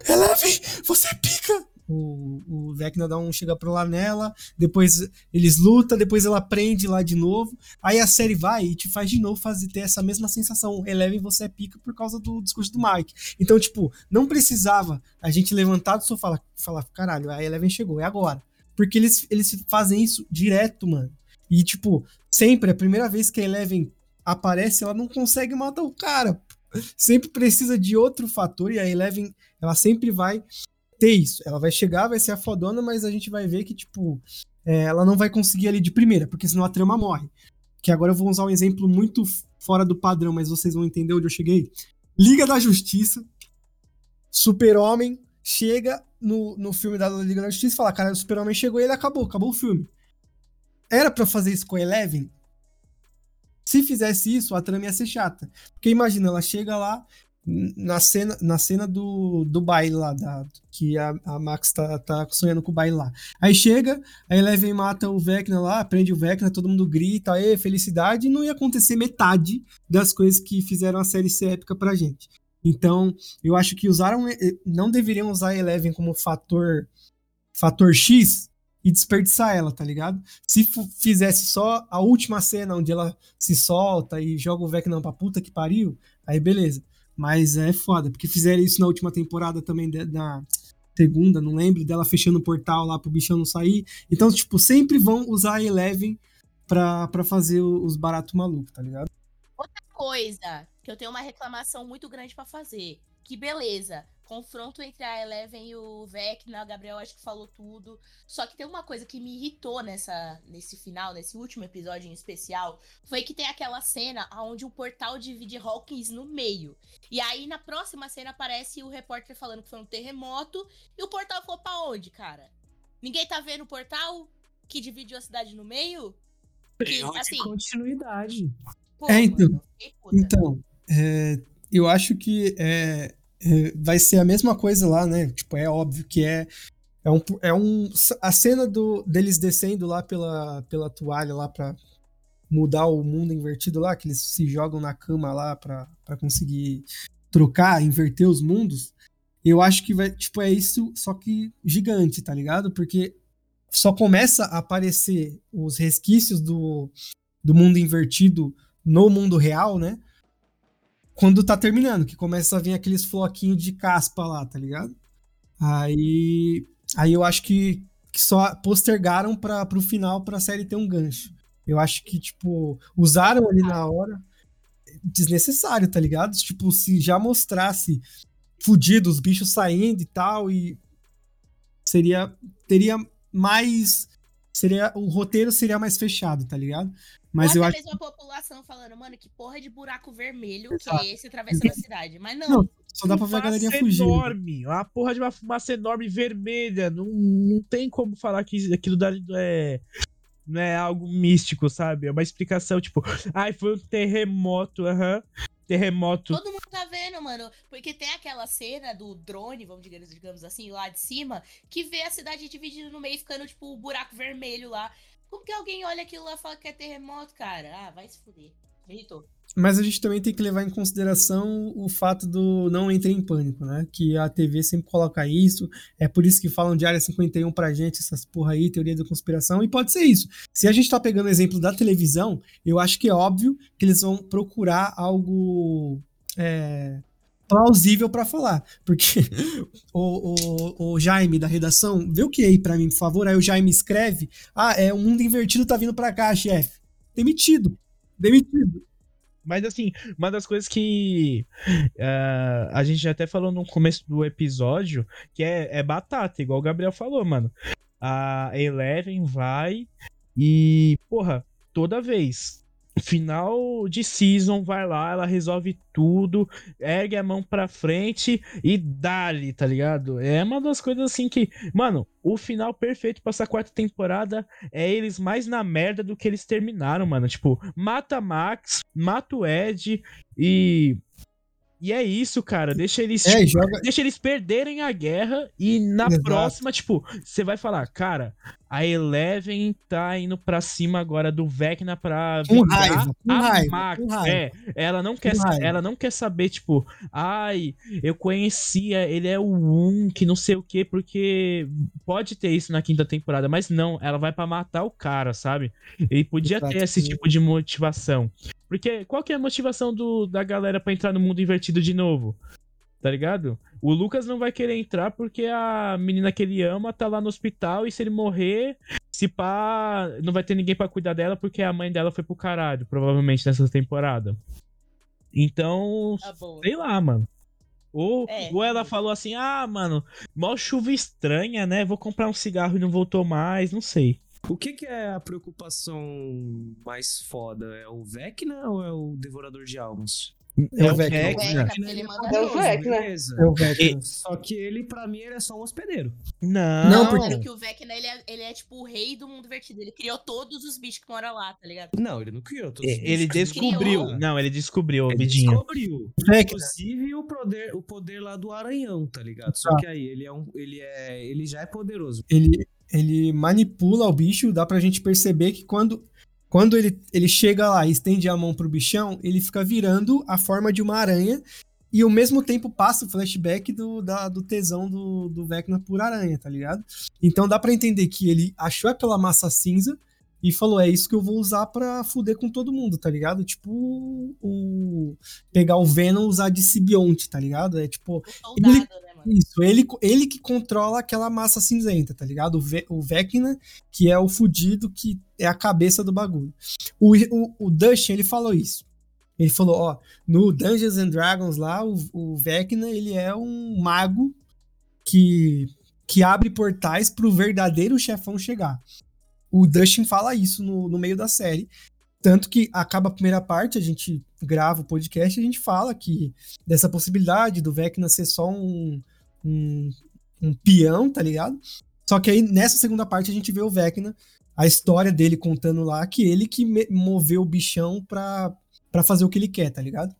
C: Eleven, você é pica! O, o Vecna dá um chega pro lá nela, depois eles lutam, depois ela prende lá de novo. Aí a série vai e te faz de novo fazer ter essa mesma sensação. Eleven, você é pica por causa do discurso do Mike. Então, tipo, não precisava a gente levantar do sofá e falar, caralho, a Eleven chegou, é agora. Porque eles, eles fazem isso direto, mano. E, tipo, sempre, a primeira vez que a Eleven aparece, ela não consegue matar o cara. Sempre precisa de outro fator e a Eleven, ela sempre vai ter isso. Ela vai chegar, vai ser a fodona, mas a gente vai ver que, tipo, é, ela não vai conseguir ali de primeira, porque senão a trama morre. Que agora eu vou usar um exemplo muito fora do padrão, mas vocês vão entender onde eu cheguei. Liga da Justiça, Super-Homem chega no, no filme da Liga da Justiça e fala: Cara, o Super-Homem chegou e ele acabou, acabou o filme. Era pra fazer isso com a Eleven? Se fizesse isso, a trama ia ser chata. Porque imagina, ela chega lá na cena, na cena do, do baile lá, da, que a, a Max tá, tá sonhando com o baile lá. Aí chega, a Eleven mata o Vecna lá, prende o Vecna, todo mundo grita, aê, felicidade, e não ia acontecer metade das coisas que fizeram a série ser épica pra gente. Então, eu acho que usaram. eh, Não deveriam usar a Eleven como fator, fator X e desperdiçar ela, tá ligado? Se fizesse só a última cena onde ela se solta e joga o Vecna pra puta que pariu, aí beleza. Mas é foda, porque fizeram isso na última temporada também, na segunda, não lembro, dela fechando o portal lá pro bichão não sair. Então, tipo, sempre vão usar a Eleven pra, pra fazer os baratos malucos, tá ligado?
E: Coisa que eu tenho uma reclamação muito grande pra fazer. Que beleza. Confronto entre a Eleven e o Vecna, o Gabriel acho que falou tudo. Só que tem uma coisa que me irritou nessa, nesse final, nesse último episódio em especial, foi que tem aquela cena onde um portal divide Hawkins no meio. E aí na próxima cena aparece o repórter falando que foi um terremoto e o portal ficou pra onde, cara? Ninguém tá vendo o portal que dividiu a cidade no meio? Que, assim,
D: continuidade.
E: pô,
C: É, então.
E: mano.
C: Então, é, eu acho que é, vai ser a mesma coisa lá, né? Tipo, é óbvio que é. É um, é um. A cena do, deles descendo lá pela, pela toalha lá pra mudar o mundo invertido lá, que eles se jogam na cama lá pra, pra conseguir trocar, inverter os mundos. Eu acho que vai, tipo, é isso, só que gigante, tá ligado? Porque só começa a aparecer os resquícios do, do mundo invertido no mundo real, né? Quando tá terminando, que começa a vir aqueles floquinhos de caspa lá, tá ligado? Aí, aí eu acho que, que só postergaram para pro final pra série ter um gancho. Eu acho que, tipo, usaram ali na hora desnecessário, tá ligado? Tipo, se já mostrasse fudido, os bichos saindo e tal, e seria. teria mais. Seria, o roteiro seria mais fechado, tá ligado? Mas
E: Ou
C: eu
E: até
C: acho
E: mesmo a população falando, mano, que porra de buraco vermelho
C: Exato.
E: que é esse atravessando a cidade. Mas não,
C: Não, só dá pra ver a galerinha fugindo.
B: enorme, uma porra de uma fumaça enorme vermelha. Não, não tem como falar que aquilo dali é, não é algo místico, sabe? É uma explicação, tipo, ai, foi um terremoto, aham. Terremoto.
E: todo mundo tá vendo, mano. Porque tem aquela cena do drone, vamos digamos, digamos assim, lá de cima, que vê a cidade dividida no meio, ficando, tipo, o buraco vermelho lá. Como que alguém olha aquilo lá e fala que é terremoto, cara? Ah, vai se fuder. Irritou.
C: Mas a gente também tem que levar em consideração o fato do não entre em pânico, né? Que a TV sempre coloca isso. É por isso que falam de área 51 pra gente, essas porra aí, teoria da conspiração. E pode ser isso. Se a gente tá pegando o exemplo da televisão, eu acho que é óbvio que eles vão procurar algo é, plausível pra falar. Porque [laughs] o, o, o Jaime da redação, vê o que aí pra mim, por favor. Aí o Jaime escreve: Ah, é o mundo invertido tá vindo pra cá, chefe. Demitido. Demitido.
B: Mas assim, uma das coisas que ah, a gente até falou no começo do episódio, que é, é batata, igual o Gabriel falou, mano. A Eleven vai e, porra, toda vez. Final de season, vai lá, ela resolve tudo, ergue a mão pra frente e dá-lhe, tá ligado? É uma das coisas assim que. Mano, o final perfeito pra essa quarta temporada é eles mais na merda do que eles terminaram, mano. Tipo, mata Max, mata o Ed e. E é isso, cara. Deixa eles.
C: É,
B: tipo,
C: joga.
B: Deixa eles perderem a guerra e na
C: Exato.
B: próxima, tipo, você vai falar, cara, a Eleven tá indo pra cima agora do Vecna pra
C: Com raiva, com
B: a
C: raiva,
B: Max.
C: com raiva.
B: É, ela não quer,
C: raiva.
B: ela não quer saber, tipo, ai, eu conhecia, ele é o um que não sei o que, porque pode ter isso na quinta temporada, mas não, ela vai pra matar o cara, sabe? Ele podia
C: Exato,
B: ter esse tipo de motivação. Porque qual que é a motivação do, da galera pra entrar no mundo invertido de novo? Tá ligado? O Lucas não vai querer entrar porque a menina que ele ama tá lá no hospital e se ele morrer, se pá, não vai ter ninguém pra cuidar dela porque a mãe dela foi pro caralho, provavelmente nessa temporada. Então,
E: Tá
B: sei lá, mano. Ou,
E: É.
B: ou ela falou assim: ah, mano, mó chuva estranha, né? Vou comprar um cigarro e não voltou mais, não sei.
D: O que, que é a preocupação mais foda? É o Vecna ou é o Devorador de Almas?
C: É o
B: Vecna.
C: Vecna.
E: Vecna, ele manda
F: É o. Vecna.
D: beleza.
C: É o Vecna.
D: Só que ele, pra mim, ele é só um hospedeiro.
B: Não,
C: Não, porque-
E: que o Vecna, ele é, ele é tipo o rei do mundo vertido. Ele criou todos os bichos que moram lá, tá ligado?
D: Não, ele não criou. todos os
B: Ele
D: bichos.
B: descobriu.
E: Criou.
B: Não, ele descobriu,
D: Ele
B: Vidinho.
D: descobriu.
C: Vecna.
D: Inclusive o poder, o poder lá do Aranhão, tá ligado? Só
C: Tá.
D: que aí ele é um. Ele é. Ele já é poderoso.
C: ele, ele manipula o bicho, dá pra gente perceber que quando, quando ele, ele chega lá e estende a mão pro bichão, ele fica virando a forma de uma aranha e ao mesmo tempo passa o flashback do, da- do tesão do, do Vecna por aranha, tá ligado? Então dá pra entender que ele achou aquela massa cinza e falou, é isso que eu vou usar pra fuder com todo mundo, tá ligado? Tipo o... pegar o Venom usar de simbionte, tá ligado? É tipo,
E: soldado, né, mano?
C: Isso, ele, ele que controla aquela massa cinzenta, tá ligado? O, Ve, o Vecna, que é o fudido, que é a cabeça do bagulho. O, o, o Dustin, ele falou isso. Ele falou, ó, no Dungeons and Dragons lá, o, o Vecna, ele é um mago que, que abre portais pro verdadeiro chefão chegar. O Dustin fala isso no, no meio da série. Tanto que acaba a primeira parte, a gente grava o podcast e a gente fala que dessa possibilidade do Vecna ser só um, um, um peão, tá ligado? Só que aí nessa segunda parte a gente vê o Vecna, a história dele contando lá que ele que me- moveu o bichão pra, pra fazer o que ele quer, tá ligado?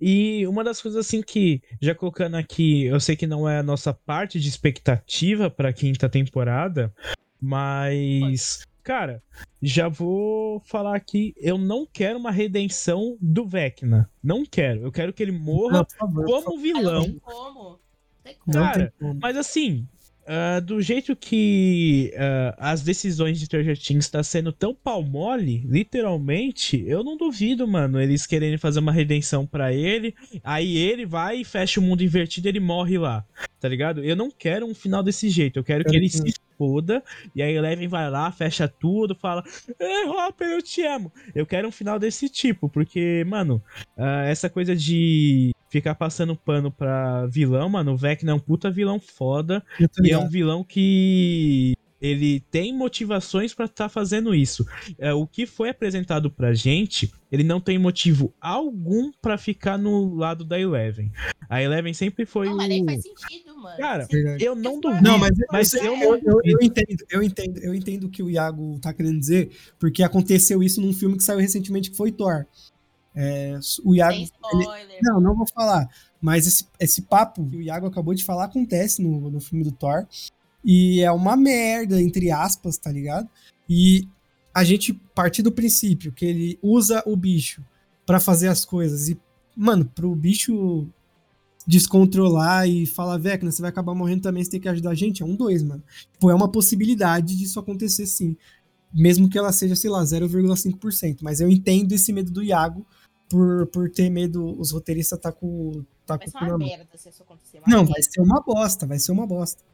B: E uma das coisas assim que, já colocando aqui, eu sei que não é a nossa parte de expectativa pra quinta temporada, mas, cara, já vou falar aqui, eu não quero uma redenção do Vecna. Não quero. Eu quero que ele morra
C: Não, favor,
B: como
E: Não
B: vilão.
E: tem como. Não tem como.
C: Não
B: Cara,
C: tem como.
B: Mas assim, ah, do jeito que ah, as decisões de Stranger Things tá sendo tão pau mole, literalmente, eu não duvido, mano, eles querendo fazer uma redenção pra ele, aí ele vai e fecha o mundo invertido ele morre lá, tá ligado? Eu não quero um final desse jeito, eu quero que ele se foda, e aí Eleven vai lá, fecha tudo, fala, é, Hopper, eu te amo. Eu quero um final desse tipo, porque, mano, ah, essa coisa de ficar passando pano pra vilão, mano, o Vecna é um puta vilão foda, e é um vilão que ele tem motivações pra estar fazendo isso. É, o que foi apresentado pra gente, ele não tem motivo algum pra ficar no lado da Eleven. A Eleven sempre foi
E: Não,
B: o
E: mas nem faz sentido, mano.
B: Cara,
C: Verdade.
B: eu não duvido.
C: Não, mas,
B: mas
C: eu,
B: eu
C: eu, eu, entendo, eu entendo, eu entendo o que o Iago tá querendo dizer, porque aconteceu isso num filme que saiu recentemente que foi Thor. É, o Iago. Ele- não, não vou falar. Mas esse, esse papo que o Iago acabou de falar acontece no, no filme do Thor. E é uma merda, entre aspas, tá ligado? E a gente partir do princípio que ele usa o bicho pra fazer as coisas e, mano, pro bicho descontrolar e falar, Vecna, você vai acabar morrendo também, você tem que ajudar a gente, é um dois, mano. Tipo, é uma possibilidade disso acontecer sim. Mesmo que ela seja, sei lá, 0,5%. Mas eu entendo esse medo do Iago por, por ter medo, os roteiristas tá com, tá
E: Vai
C: com
E: ser uma merda se isso acontecer.
C: Não,
E: merda.
C: vai ser uma bosta, vai ser uma bosta.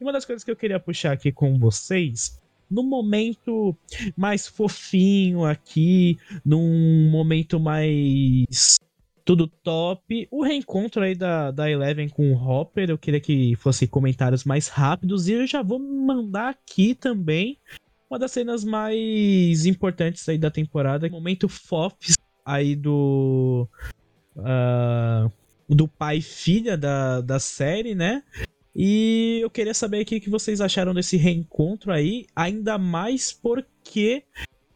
B: E uma das coisas que eu queria puxar aqui com vocês, no momento mais fofinho aqui, num momento mais tudo top, o reencontro aí da, da Eleven com o Hopper, eu queria que fosse comentários mais rápidos e eu já vou mandar aqui também uma das cenas mais importantes aí da temporada, momento fofs aí do ah, do pai e filha da, da série, né? E eu queria saber aqui o que vocês acharam desse reencontro aí, ainda mais porque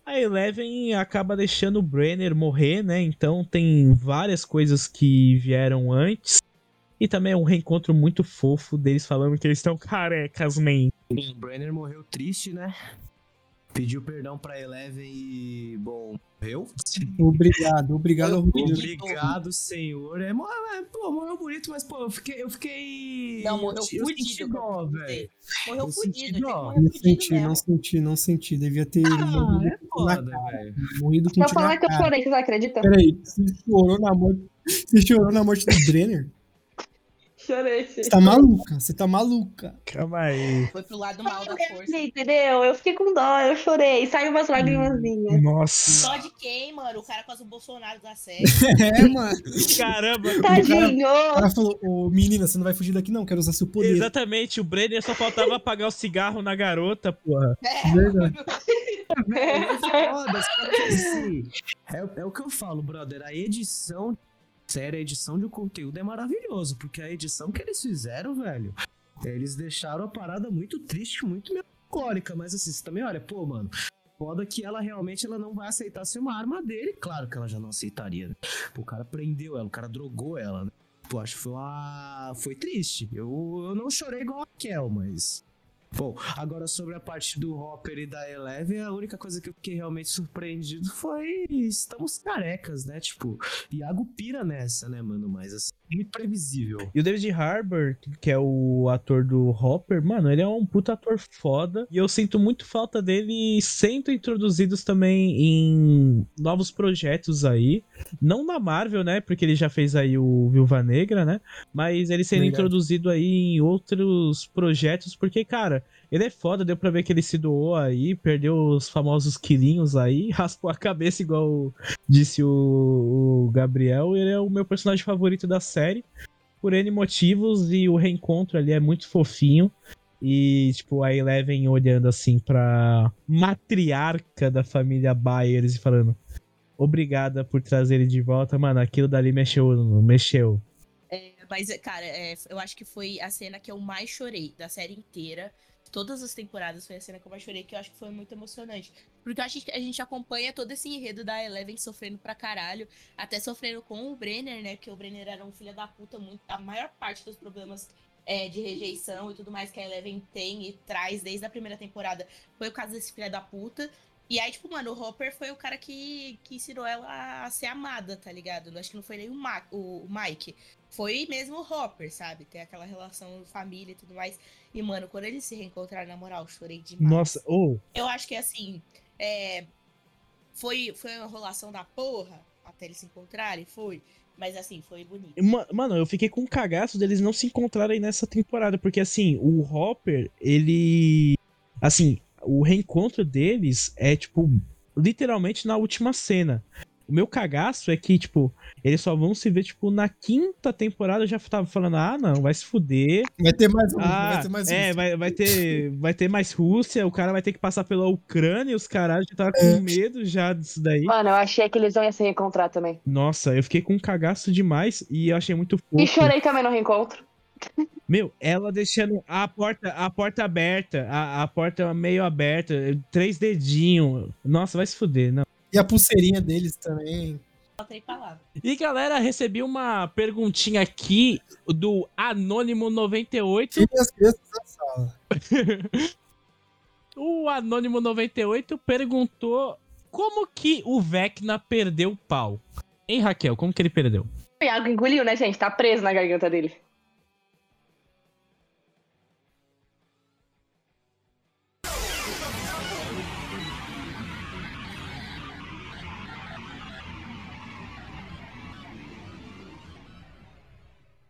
B: a Eleven acaba deixando o Brenner morrer, né? Então tem várias coisas que vieram antes. E também é um reencontro muito fofo deles falando que eles estão carecas, man.
D: O Brenner morreu triste, né? Pediu perdão pra Eleven e, bom, morreu.
C: Obrigado, obrigado ao Rodrigo.
D: Obrigado, senhor. É, é, pô, morreu bonito, mas, pô, eu fiquei. Eu fiquei
E: Não, morreu
D: eu senti
E: fudido.
D: dó,
E: como eu
D: velho.
E: Morreu
D: Eu
E: fudido.
D: senti dó.
C: Não senti, não senti, não senti. Devia ter
D: Ah,
C: morrido,
D: é foda, velho.
C: morrido com
F: Se eu
C: tiro
F: falar
C: na
F: que eu
C: cara.
F: chorei, vocês acreditam?
C: Peraí, você chorou na morte. [laughs] Você chorou na morte do Brenner?
F: Chorei.
C: Você tá maluca, você tá maluca.
B: Calma aí.
E: Foi pro lado mal da força.
F: Entendeu? Eu fiquei com dó, eu chorei. Saiu umas lágrimazinhas.
B: Nossa.
E: Só de quem, mano? O cara quase o Bolsonaro da série. [laughs]
C: É, mano.
B: Caramba.
C: O
F: Tadinho!
C: cara falou, ô menina, você não vai fugir daqui não, quero usar seu poder.
B: Exatamente, o Brenner só faltava apagar o cigarro na garota, porra.
E: É,
C: Verdade. [laughs]
D: É só que assim, é, é o que eu falo, brother. A edição, sério, a edição de um conteúdo é maravilhoso, porque a edição que eles fizeram, velho, eles deixaram a parada muito triste, muito melancólica, mas assim, você também olha, pô, mano. Foda que ela realmente ela não vai aceitar ser uma arma dele. Claro que ela já não aceitaria. Né? O cara prendeu ela, o cara drogou ela, né? Pô, acho que foi uma. Foi triste. Eu, eu não chorei igual a Kel, mas. Bom, agora sobre a parte do Hopper e da Eleven, a única coisa que eu fiquei realmente surpreendido foi. Estamos carecas, né? Tipo, Iago pira nessa, né, mano? Mas assim, muito previsível.
B: E o David Harbour, que é o ator do Hopper, mano, ele é um puta ator foda. E eu sinto muito falta dele sendo introduzidos também em novos projetos aí. Não na Marvel, né? Porque ele já fez aí o Viúva Negra, né? Mas ele sendo introduzido aí em outros projetos, porque, cara, ele é foda, deu pra ver que ele se doou aí, perdeu os famosos quilinhos aí, [laughs] raspou a cabeça, igual disse o, o Gabriel. Ele é o meu personagem favorito da série, por N motivos, e o reencontro ali é muito fofinho. E, tipo, a Eleven olhando assim pra matriarca da família Byers e falando: Obrigada por trazer ele de volta. Mano, aquilo dali mexeu, mexeu.
E: É, mas, cara, é, eu acho que foi a cena que eu mais chorei da série inteira. Todas as temporadas foi a cena que eu mais chorei, que eu acho que foi muito emocionante. Porque eu acho que a gente acompanha todo esse enredo da Eleven sofrendo pra caralho, até sofrendo com o Brenner, né? Porque o Brenner era um filho da puta, muito, a maior parte dos problemas é, de rejeição e tudo mais que a Eleven tem e traz desde a primeira temporada foi o caso desse filho da puta. E aí, tipo, mano, o Hopper foi o cara que, que ensinou ela a ser amada, tá ligado? Acho que não foi nem o, Ma o Mike. Foi mesmo o Hopper, sabe? Tem aquela relação família e tudo mais. E, mano, quando eles se reencontraram, na moral, chorei demais.
B: Nossa, ou. Oh.
E: Eu acho que, assim, é... foi, foi uma enrolação da porra até eles se encontrarem, foi. Mas assim, foi bonito.
B: Mano, eu fiquei com um cagaço deles não se encontrarem nessa temporada, porque assim, o Hopper, ele. Assim, o reencontro deles é, tipo, literalmente na última cena. O meu cagaço é que, tipo, eles só vão se ver, tipo, na quinta temporada eu já tava falando, ah, não, vai se fuder.
C: Vai ter mais
B: ah,
C: vai ter mais
B: É, vai, vai, ter, vai ter mais Rússia, o cara vai ter que passar pela Ucrânia, os caras já tava com é. medo já disso daí.
F: Mano, eu achei que eles iam se reencontrar também.
B: Nossa, eu fiquei com um cagaço demais e eu achei muito
F: fofo. E chorei também no reencontro.
B: Meu, ela deixando a porta, a porta aberta, a, a porta meio aberta, três dedinhos. Nossa, vai se fuder, não.
C: E a pulseirinha deles também.
B: E galera, recebi uma perguntinha aqui do Anônimo98.
C: Tire as crianças da sala. [laughs]
B: o Anônimo98 perguntou como que o Vecna perdeu o pau. Hein, Raquel? Como que ele perdeu?
F: O Iago engoliu, né, gente? Tá preso na garganta dele.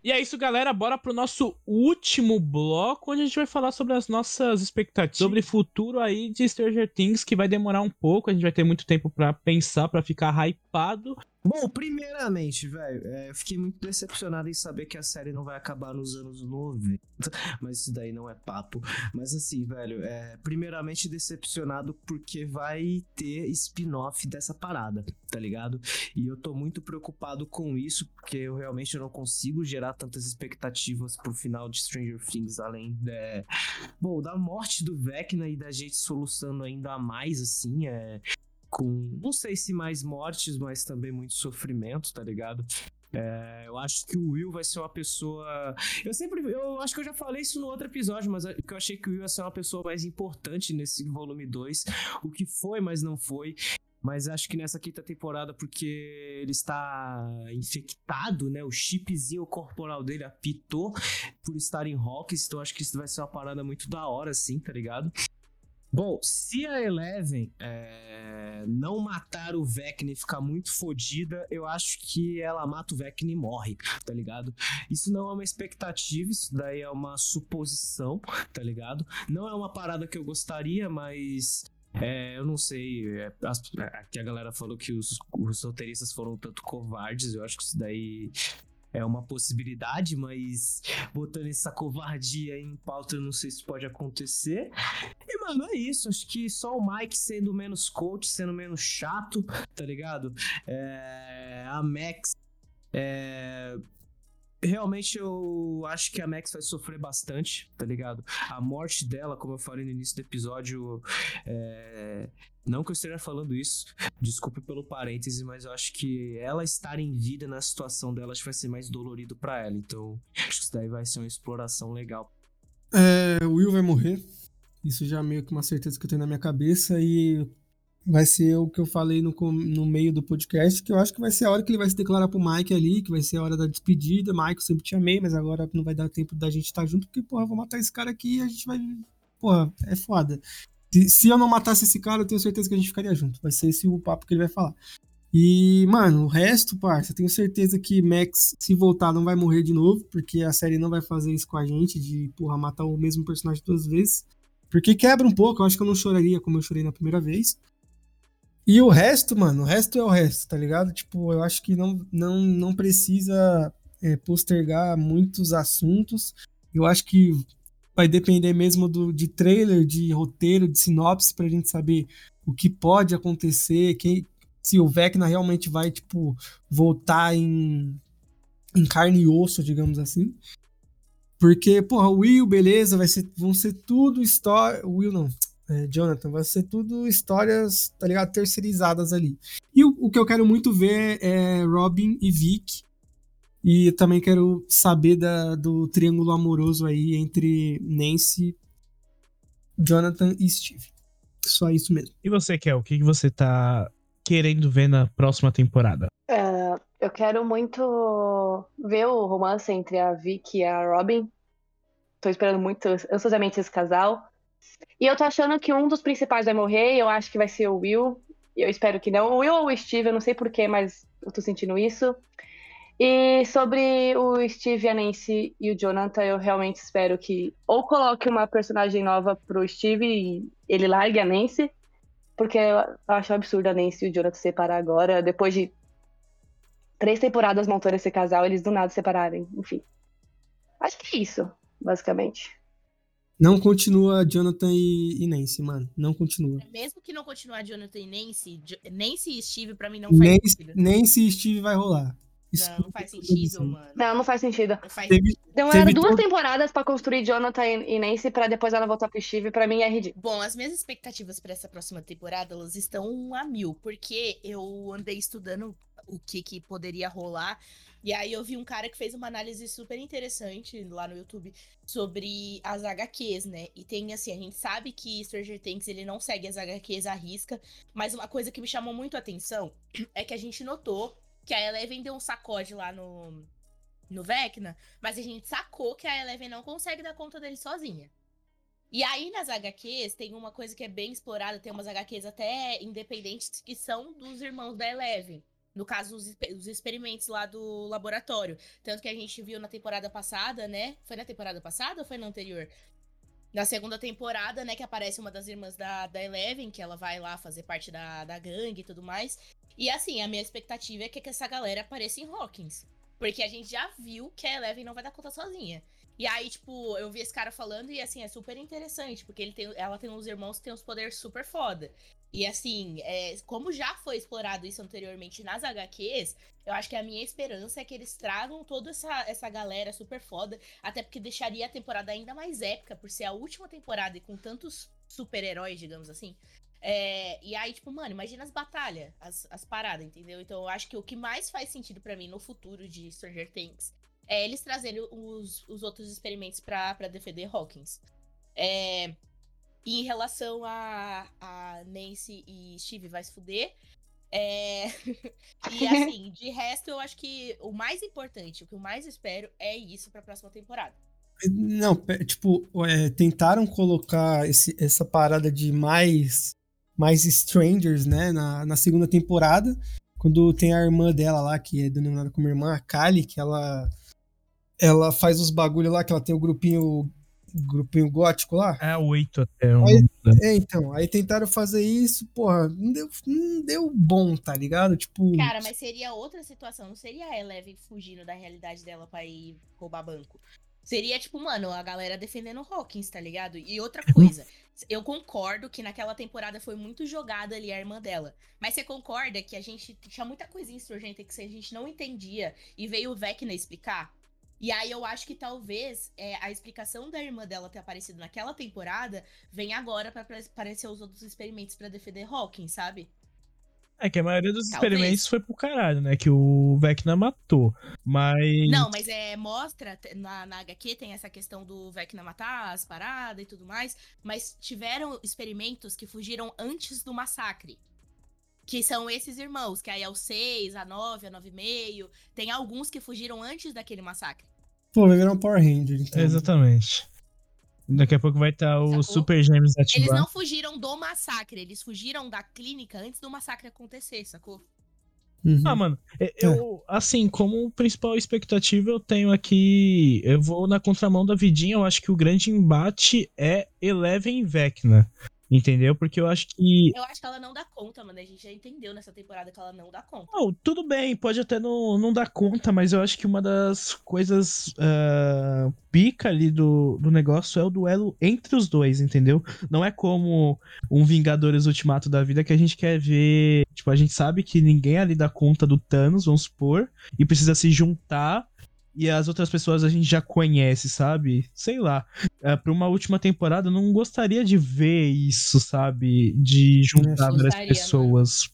B: E é isso, galera. Bora pro nosso último bloco, onde a gente vai falar sobre as nossas expectativas, sobre o futuro aí de Stranger Things, que vai demorar um pouco. A gente vai ter muito tempo para pensar, para ficar hypado.
D: Bom, primeiramente, velho, é, eu fiquei muito decepcionado em saber que a série não vai acabar nos anos 90. Mas isso daí não é papo. Mas assim, velho, é, primeiramente decepcionado porque vai ter spin-off dessa parada, tá ligado? E eu tô muito preocupado com isso, porque eu realmente não consigo gerar tantas expectativas pro final de Stranger Things, além de, bom, da morte do Vecna e da gente soluçando ainda mais, assim, é com não sei se mais mortes, mas também muito sofrimento, tá ligado? É, eu acho que o Will vai ser uma pessoa. Eu sempre. Eu acho que eu já falei isso no outro episódio, mas eu, eu achei que o Will ia ser uma pessoa mais importante nesse volume 2. O que foi, mas não foi. Mas acho que nessa quinta temporada, porque ele está infectado, né? O chipzinho corporal dele apitou por estar em Hawkins. Então acho que isso vai ser uma parada muito da hora, assim, tá ligado? Bom, se a Eleven é, não matar o Vecna e ficar muito fodida, eu acho que ela mata o Vecna e morre, tá ligado? Isso não é uma expectativa, isso daí é uma suposição, tá ligado? Não é uma parada que eu gostaria, mas é, eu não sei. É, as, aqui a galera falou que os, os roteiristas foram tanto covardes. Eu acho que isso daí é uma possibilidade, mas botando essa covardia em pauta, eu não sei se pode acontecer. E, mano, é isso. Acho que só o Mike sendo menos coach, sendo menos chato, tá ligado? É, a Max. É, realmente eu acho que a Max vai sofrer bastante, tá ligado? A morte dela, como eu falei no início do episódio, é, não que eu esteja falando isso, desculpe pelo parêntese, mas eu acho que ela estar em vida na situação dela acho que vai ser mais dolorido para ela. Então, acho que isso daí vai ser uma exploração legal.
C: É, o Will vai morrer. Isso já é meio que uma certeza que eu tenho na minha cabeça e vai ser o que eu falei no, no meio do podcast, que eu acho que vai ser a hora que ele vai se declarar pro Mike ali, que vai ser a hora da despedida. Mike, eu sempre te amei, mas agora não vai dar tempo da gente estar junto, porque, porra, vou matar esse cara aqui e a gente vai. Porra, é foda. Se, se eu não matasse esse cara, eu tenho certeza que a gente ficaria junto. Vai ser esse o papo que ele vai falar. E, mano, o resto, parça, eu tenho certeza que Max, se voltar, não vai morrer de novo, porque a série não vai fazer isso com a gente, de, porra, matar o mesmo personagem duas vezes. Porque quebra um pouco, eu acho que eu não choraria como eu chorei na primeira vez. E o resto, mano, o resto é o resto, tá ligado? Tipo, eu acho que não, não, não precisa é, postergar muitos assuntos. Eu acho que vai depender mesmo do, de trailer, de roteiro, de sinopse, pra gente saber o que pode acontecer, quem, se o Vecna realmente vai, tipo, voltar em, em carne e osso, digamos assim. Porque, porra, o Will, beleza, vai ser, vão ser tudo história. Will não, é, Jonathan, vai ser tudo histórias, tá ligado? Terceirizadas ali. E o, o que eu quero muito ver é Robin e Vic e também quero saber da, do triângulo amoroso aí entre Nancy, Jonathan e Steve. Só isso mesmo.
B: E você, Kel, o que você tá querendo ver na próxima temporada?
F: É, eu quero muito ver o romance entre a Vicky e a Robin. Tô esperando muito ansiosamente esse casal. E eu tô achando que um dos principais vai morrer, eu acho que vai ser o Will. Eu espero que não. O Will ou o Steve, eu não sei porquê, mas eu tô sentindo isso. E sobre o Steve, a Nancy e o Jonathan, eu realmente espero que ou coloque uma personagem nova pro Steve e ele largue a Nancy, porque eu acho absurdo a Nancy e o Jonathan separar agora, depois de três temporadas montando esse casal, eles do nada separarem, enfim. Acho que é isso, basicamente.
C: Não continua Jonathan e, e Nancy, mano. Não continua.
E: Mesmo que não continuar Jonathan e Nancy, Jo- Nancy e Steve pra mim não faz
C: Nancy,
E: sentido.
C: Nancy e Steve vai rolar. Isso
E: Não, não faz sentido, mano.
F: Não, não faz sentido.
E: Não faz
C: Teve,
F: Demoraram
C: Teve
F: duas
C: todo-
F: temporadas pra construir Jonathan e e Nancy pra depois ela voltar pro Steve. Pra mim é ridículo.
E: Bom, as minhas expectativas pra essa próxima temporada, elas estão a mil, porque eu andei estudando o que que poderia rolar, e aí eu vi um cara que fez uma análise super interessante lá no YouTube sobre as HQs, né? E tem assim, a gente sabe que Stranger Things ele não segue as HQs à risca, mas uma coisa que me chamou muito a atenção [clears throat] é que a gente notou que a Eleven deu um sacode lá no no Vecna, mas a gente sacou que a Eleven não consegue dar conta dele sozinha. E aí, nas HQs, tem uma coisa que é bem explorada, tem umas HQs até independentes que são dos irmãos da Eleven. No caso, os, os experimentos lá do laboratório. Tanto que a gente viu na temporada passada, né? Foi na temporada passada ou foi na anterior? Na segunda temporada, né, que aparece uma das irmãs da, da Eleven, que ela vai lá fazer parte da, da gangue e tudo mais. E assim, a minha expectativa é que, que essa galera apareça em Hawkins. Porque a gente já viu que a Eleven não vai dar conta sozinha. E aí, tipo, eu vi esse cara falando e, assim, é super interessante, porque ele tem, ela tem uns irmãos que tem uns poderes super foda. E, assim, é, como já foi explorado isso anteriormente nas HQs, eu acho que a minha esperança é que eles tragam toda essa, essa galera super foda, até porque deixaria a temporada ainda mais épica, por ser a última temporada e com tantos super-heróis, digamos assim. É, e aí, tipo, mano, imagina as batalhas, as, as paradas, entendeu? Então eu acho que o que mais faz sentido pra mim no futuro de Stranger Things é eles trazerem os, os outros experimentos pra defender Hawkins. É, e em relação a, a Nancy e Steve vai se fuder. É, [laughs] e assim, [laughs] de resto, eu acho que o mais importante, o que eu mais espero é isso pra próxima temporada.
C: Não, tipo, é, tentaram colocar esse- essa parada de mais, mais strangers, né, na, na segunda temporada, quando tem a irmã dela lá, que é denominada como irmã, a Kali, que ela, ela faz os bagulho lá, que ela tem o grupinho, grupinho gótico lá.
B: É oito até. o
C: Aí-
B: da-
C: É, então, aí tentaram fazer isso, porra, não deu, não deu bom, tá ligado? Tipo,
E: Cara, mas seria outra situação, não seria a Eleven fugindo da realidade dela pra ir roubar banco. Seria, tipo, mano, a galera defendendo Hawkins, tá ligado? E outra coisa, eu concordo que naquela temporada foi muito jogada ali a irmã dela. Mas você concorda que a gente tinha muita coisinha insurgente que a gente não entendia e veio o Vecna explicar? E aí eu acho que talvez é, a explicação da irmã dela ter aparecido naquela temporada vem agora pra apare- aparecer os outros experimentos pra defender Hawkins, sabe?
B: É que a maioria dos
E: Talvez.
B: experimentos foi pro caralho, né? Que o Vecna matou. Mas.
E: Não, mas é, mostra, na, na HQ tem essa questão do Vecna matar as paradas e tudo mais, mas tiveram experimentos que fugiram antes do massacre. Que são esses irmãos, que aí é o 6, a 9, a 9,5. Tem alguns que fugiram antes daquele massacre.
C: Pô, vai virar um Power Ranger, então.
B: Exatamente. Daqui a pouco vai estar o
E: Sacou?
B: Super Gêmeos
E: Eles
B: ativado.
E: não fugiram do massacre, eles fugiram da clínica antes do massacre acontecer, sacou?
C: Uhum.
B: Ah, mano, é- eu, assim, como principal expectativa, eu tenho aqui. Eu vou na contramão da vidinha. Eu acho que o grande embate é Eleven e Vecna. Entendeu? Porque eu acho que.
E: Eu acho que ela não dá conta, mano. A gente já entendeu nessa temporada que ela não dá conta.
B: Não, tudo bem, pode até não, não dar conta, mas eu acho que uma das coisas ah, pica ali do, do negócio é o duelo entre os dois, entendeu? Não é como um Vingadores Ultimato da vida que a gente quer ver. Tipo, a gente sabe que ninguém ali dá conta do Thanos, vamos supor, e precisa se juntar. E as outras pessoas a gente já conhece, sabe? Sei lá. É, pra uma última temporada, eu não gostaria de ver isso, sabe? De juntar várias pessoas.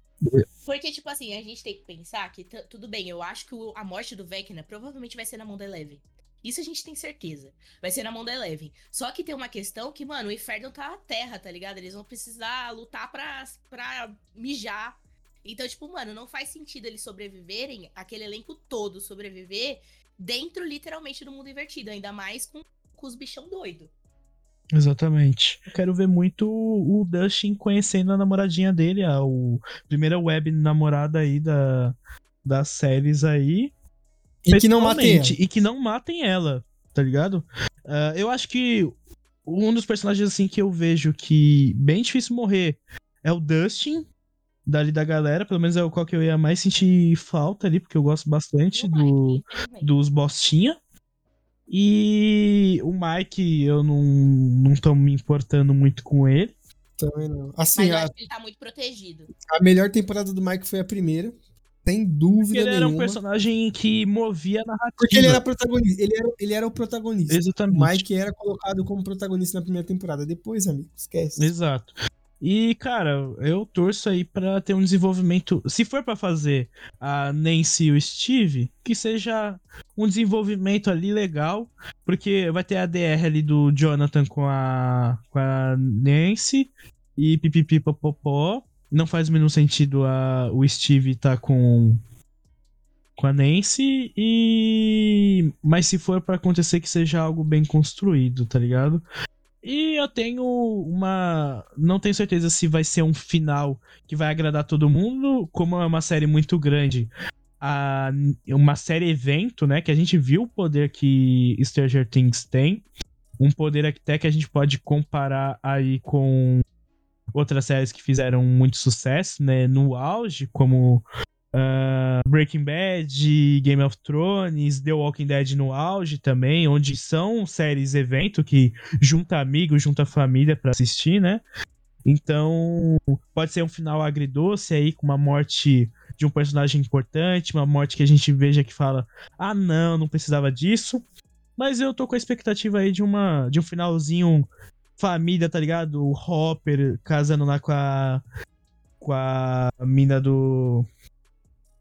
E: Porque, tipo assim, a gente tem que pensar que tudo bem, eu acho que o- a morte do Vecna provavelmente vai ser na mão da Eleven. Isso a gente tem certeza. Vai ser na mão da Eleven. Só que tem uma questão que, mano, o inferno tá na terra, tá ligado? Eles vão precisar lutar pra, pra mijar. Então, tipo, mano, não faz sentido eles sobreviverem, aquele elenco todo sobreviver dentro, literalmente, do mundo invertido. Ainda mais com, com os bichão doido.
B: Exatamente. Eu quero ver muito o Dustin conhecendo a namoradinha dele, a o primeira web namorada aí da, das séries aí.
C: E que não matem ela.
B: E que não matem ela, tá ligado? Ah, eu acho que um dos personagens assim que eu vejo que bem difícil morrer é o Dustin, dali da galera, pelo menos é o qual que eu ia mais sentir falta ali, porque eu gosto bastante
E: o
B: do, dos bostinha. E o Mike, eu não, não tô me importando muito com ele.
C: Também não.
E: Mas
C: Assim,
E: eu
C: a,
E: acho que ele tá muito protegido.
C: a melhor temporada do Mike foi a primeira. Tem dúvida
B: Porque ele era um
C: nenhuma.
B: personagem que movia a narrativa.
C: Porque ele era protagonista. Ele era, ele era o protagonista. O
B: Exatamente.
C: Mike era colocado como protagonista na primeira temporada. Depois, amigo, esquece.
B: Exato. E, cara, eu torço aí pra ter um desenvolvimento. Se for pra fazer a Nancy e o Steve, que seja um desenvolvimento ali legal. Porque vai ter a DR ali do Jonathan com a, com a Nancy e pipipi popopó. Não faz o menor sentido a, o Steve tá com. Com a Nancy e. Mas se for pra acontecer que seja algo bem construído, tá ligado? E eu tenho uma. Não tenho certeza se vai ser um final que vai agradar todo mundo, como é uma série muito grande. A, uma série evento, né? Que a gente viu o poder que Stranger Things tem. Um poder até que a gente pode comparar aí com outras séries que fizeram muito sucesso, né? No auge, como ah, Breaking Bad, Game of Thrones, The Walking Dead no auge também, onde são séries evento que junta amigos, junta família pra assistir, né? Então, pode ser um final agridoce aí com uma morte de um personagem importante, uma morte que a gente veja que fala: "Ah, não, não precisava disso". Mas eu tô com a expectativa aí de uma de um finalzinho família, tá ligado? O Hopper casando lá com a com a mina do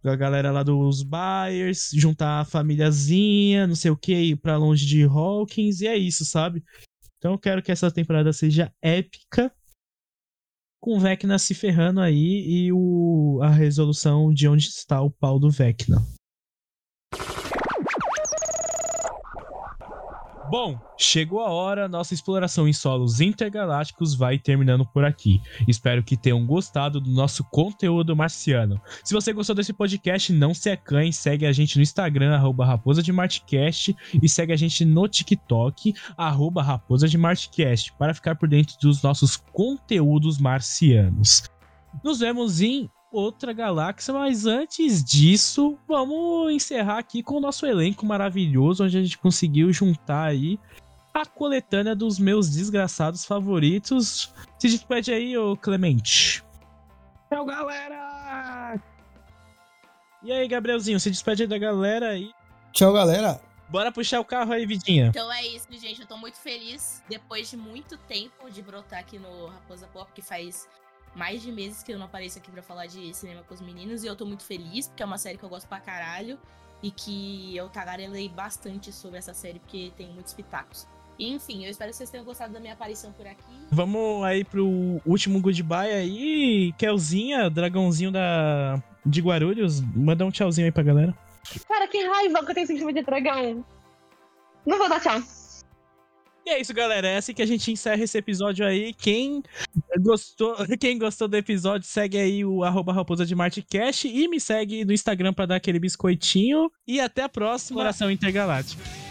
B: a galera lá dos Byers, juntar a famíliazinha, não sei o que, ir pra longe de Hawkins, e é isso, sabe? Então eu quero que essa temporada seja épica, com o Vecna se ferrando aí e o, a resolução de onde está o pau do Vecna. Bom, chegou a hora, nossa exploração em solos intergalácticos vai terminando por aqui. Espero que tenham gostado do nosso conteúdo marciano. Se você gostou desse podcast, não se acanhe, segue a gente no Instagram, arroba Raposa de Martcast, e segue a gente no TikTok, arroba Raposa de Martcast, para ficar por dentro dos nossos conteúdos marcianos. Nos vemos em outra galáxia, mas antes disso, vamos encerrar aqui com o nosso elenco maravilhoso, onde a gente conseguiu juntar aí a coletânea dos meus desgraçados favoritos. Se despede aí, ô Clemente.
D: Tchau, galera!
B: E aí, Gabrielzinho, se despede aí da galera aí.
C: Tchau, galera.
B: Bora puxar o carro aí, Vidinha.
E: Então é isso, gente. Eu tô muito feliz depois de muito tempo de brotar aqui no Raposa Pop, que faz mais de meses que eu não apareço aqui pra falar de cinema com os meninos. E eu tô muito feliz, porque é uma série que eu gosto pra caralho. E que eu tagarelei bastante sobre essa série, porque tem muitos pitacos. E, enfim, eu espero que vocês tenham gostado da minha aparição por aqui.
B: Vamos aí pro último goodbye aí. Kelzinha, dragãozinho da... de Guarulhos, manda um tchauzinho aí pra galera.
F: Cara, que raiva que eu tenho sentimento de dragão. Não vou dar tchau.
B: E é isso, galera. É assim que a gente encerra esse episódio aí. Quem gostou, [laughs] quem gostou do episódio, segue aí o arroba raposa de Martcast e me segue no Instagram pra dar aquele biscoitinho. E até a próxima Oração Intergaláctica.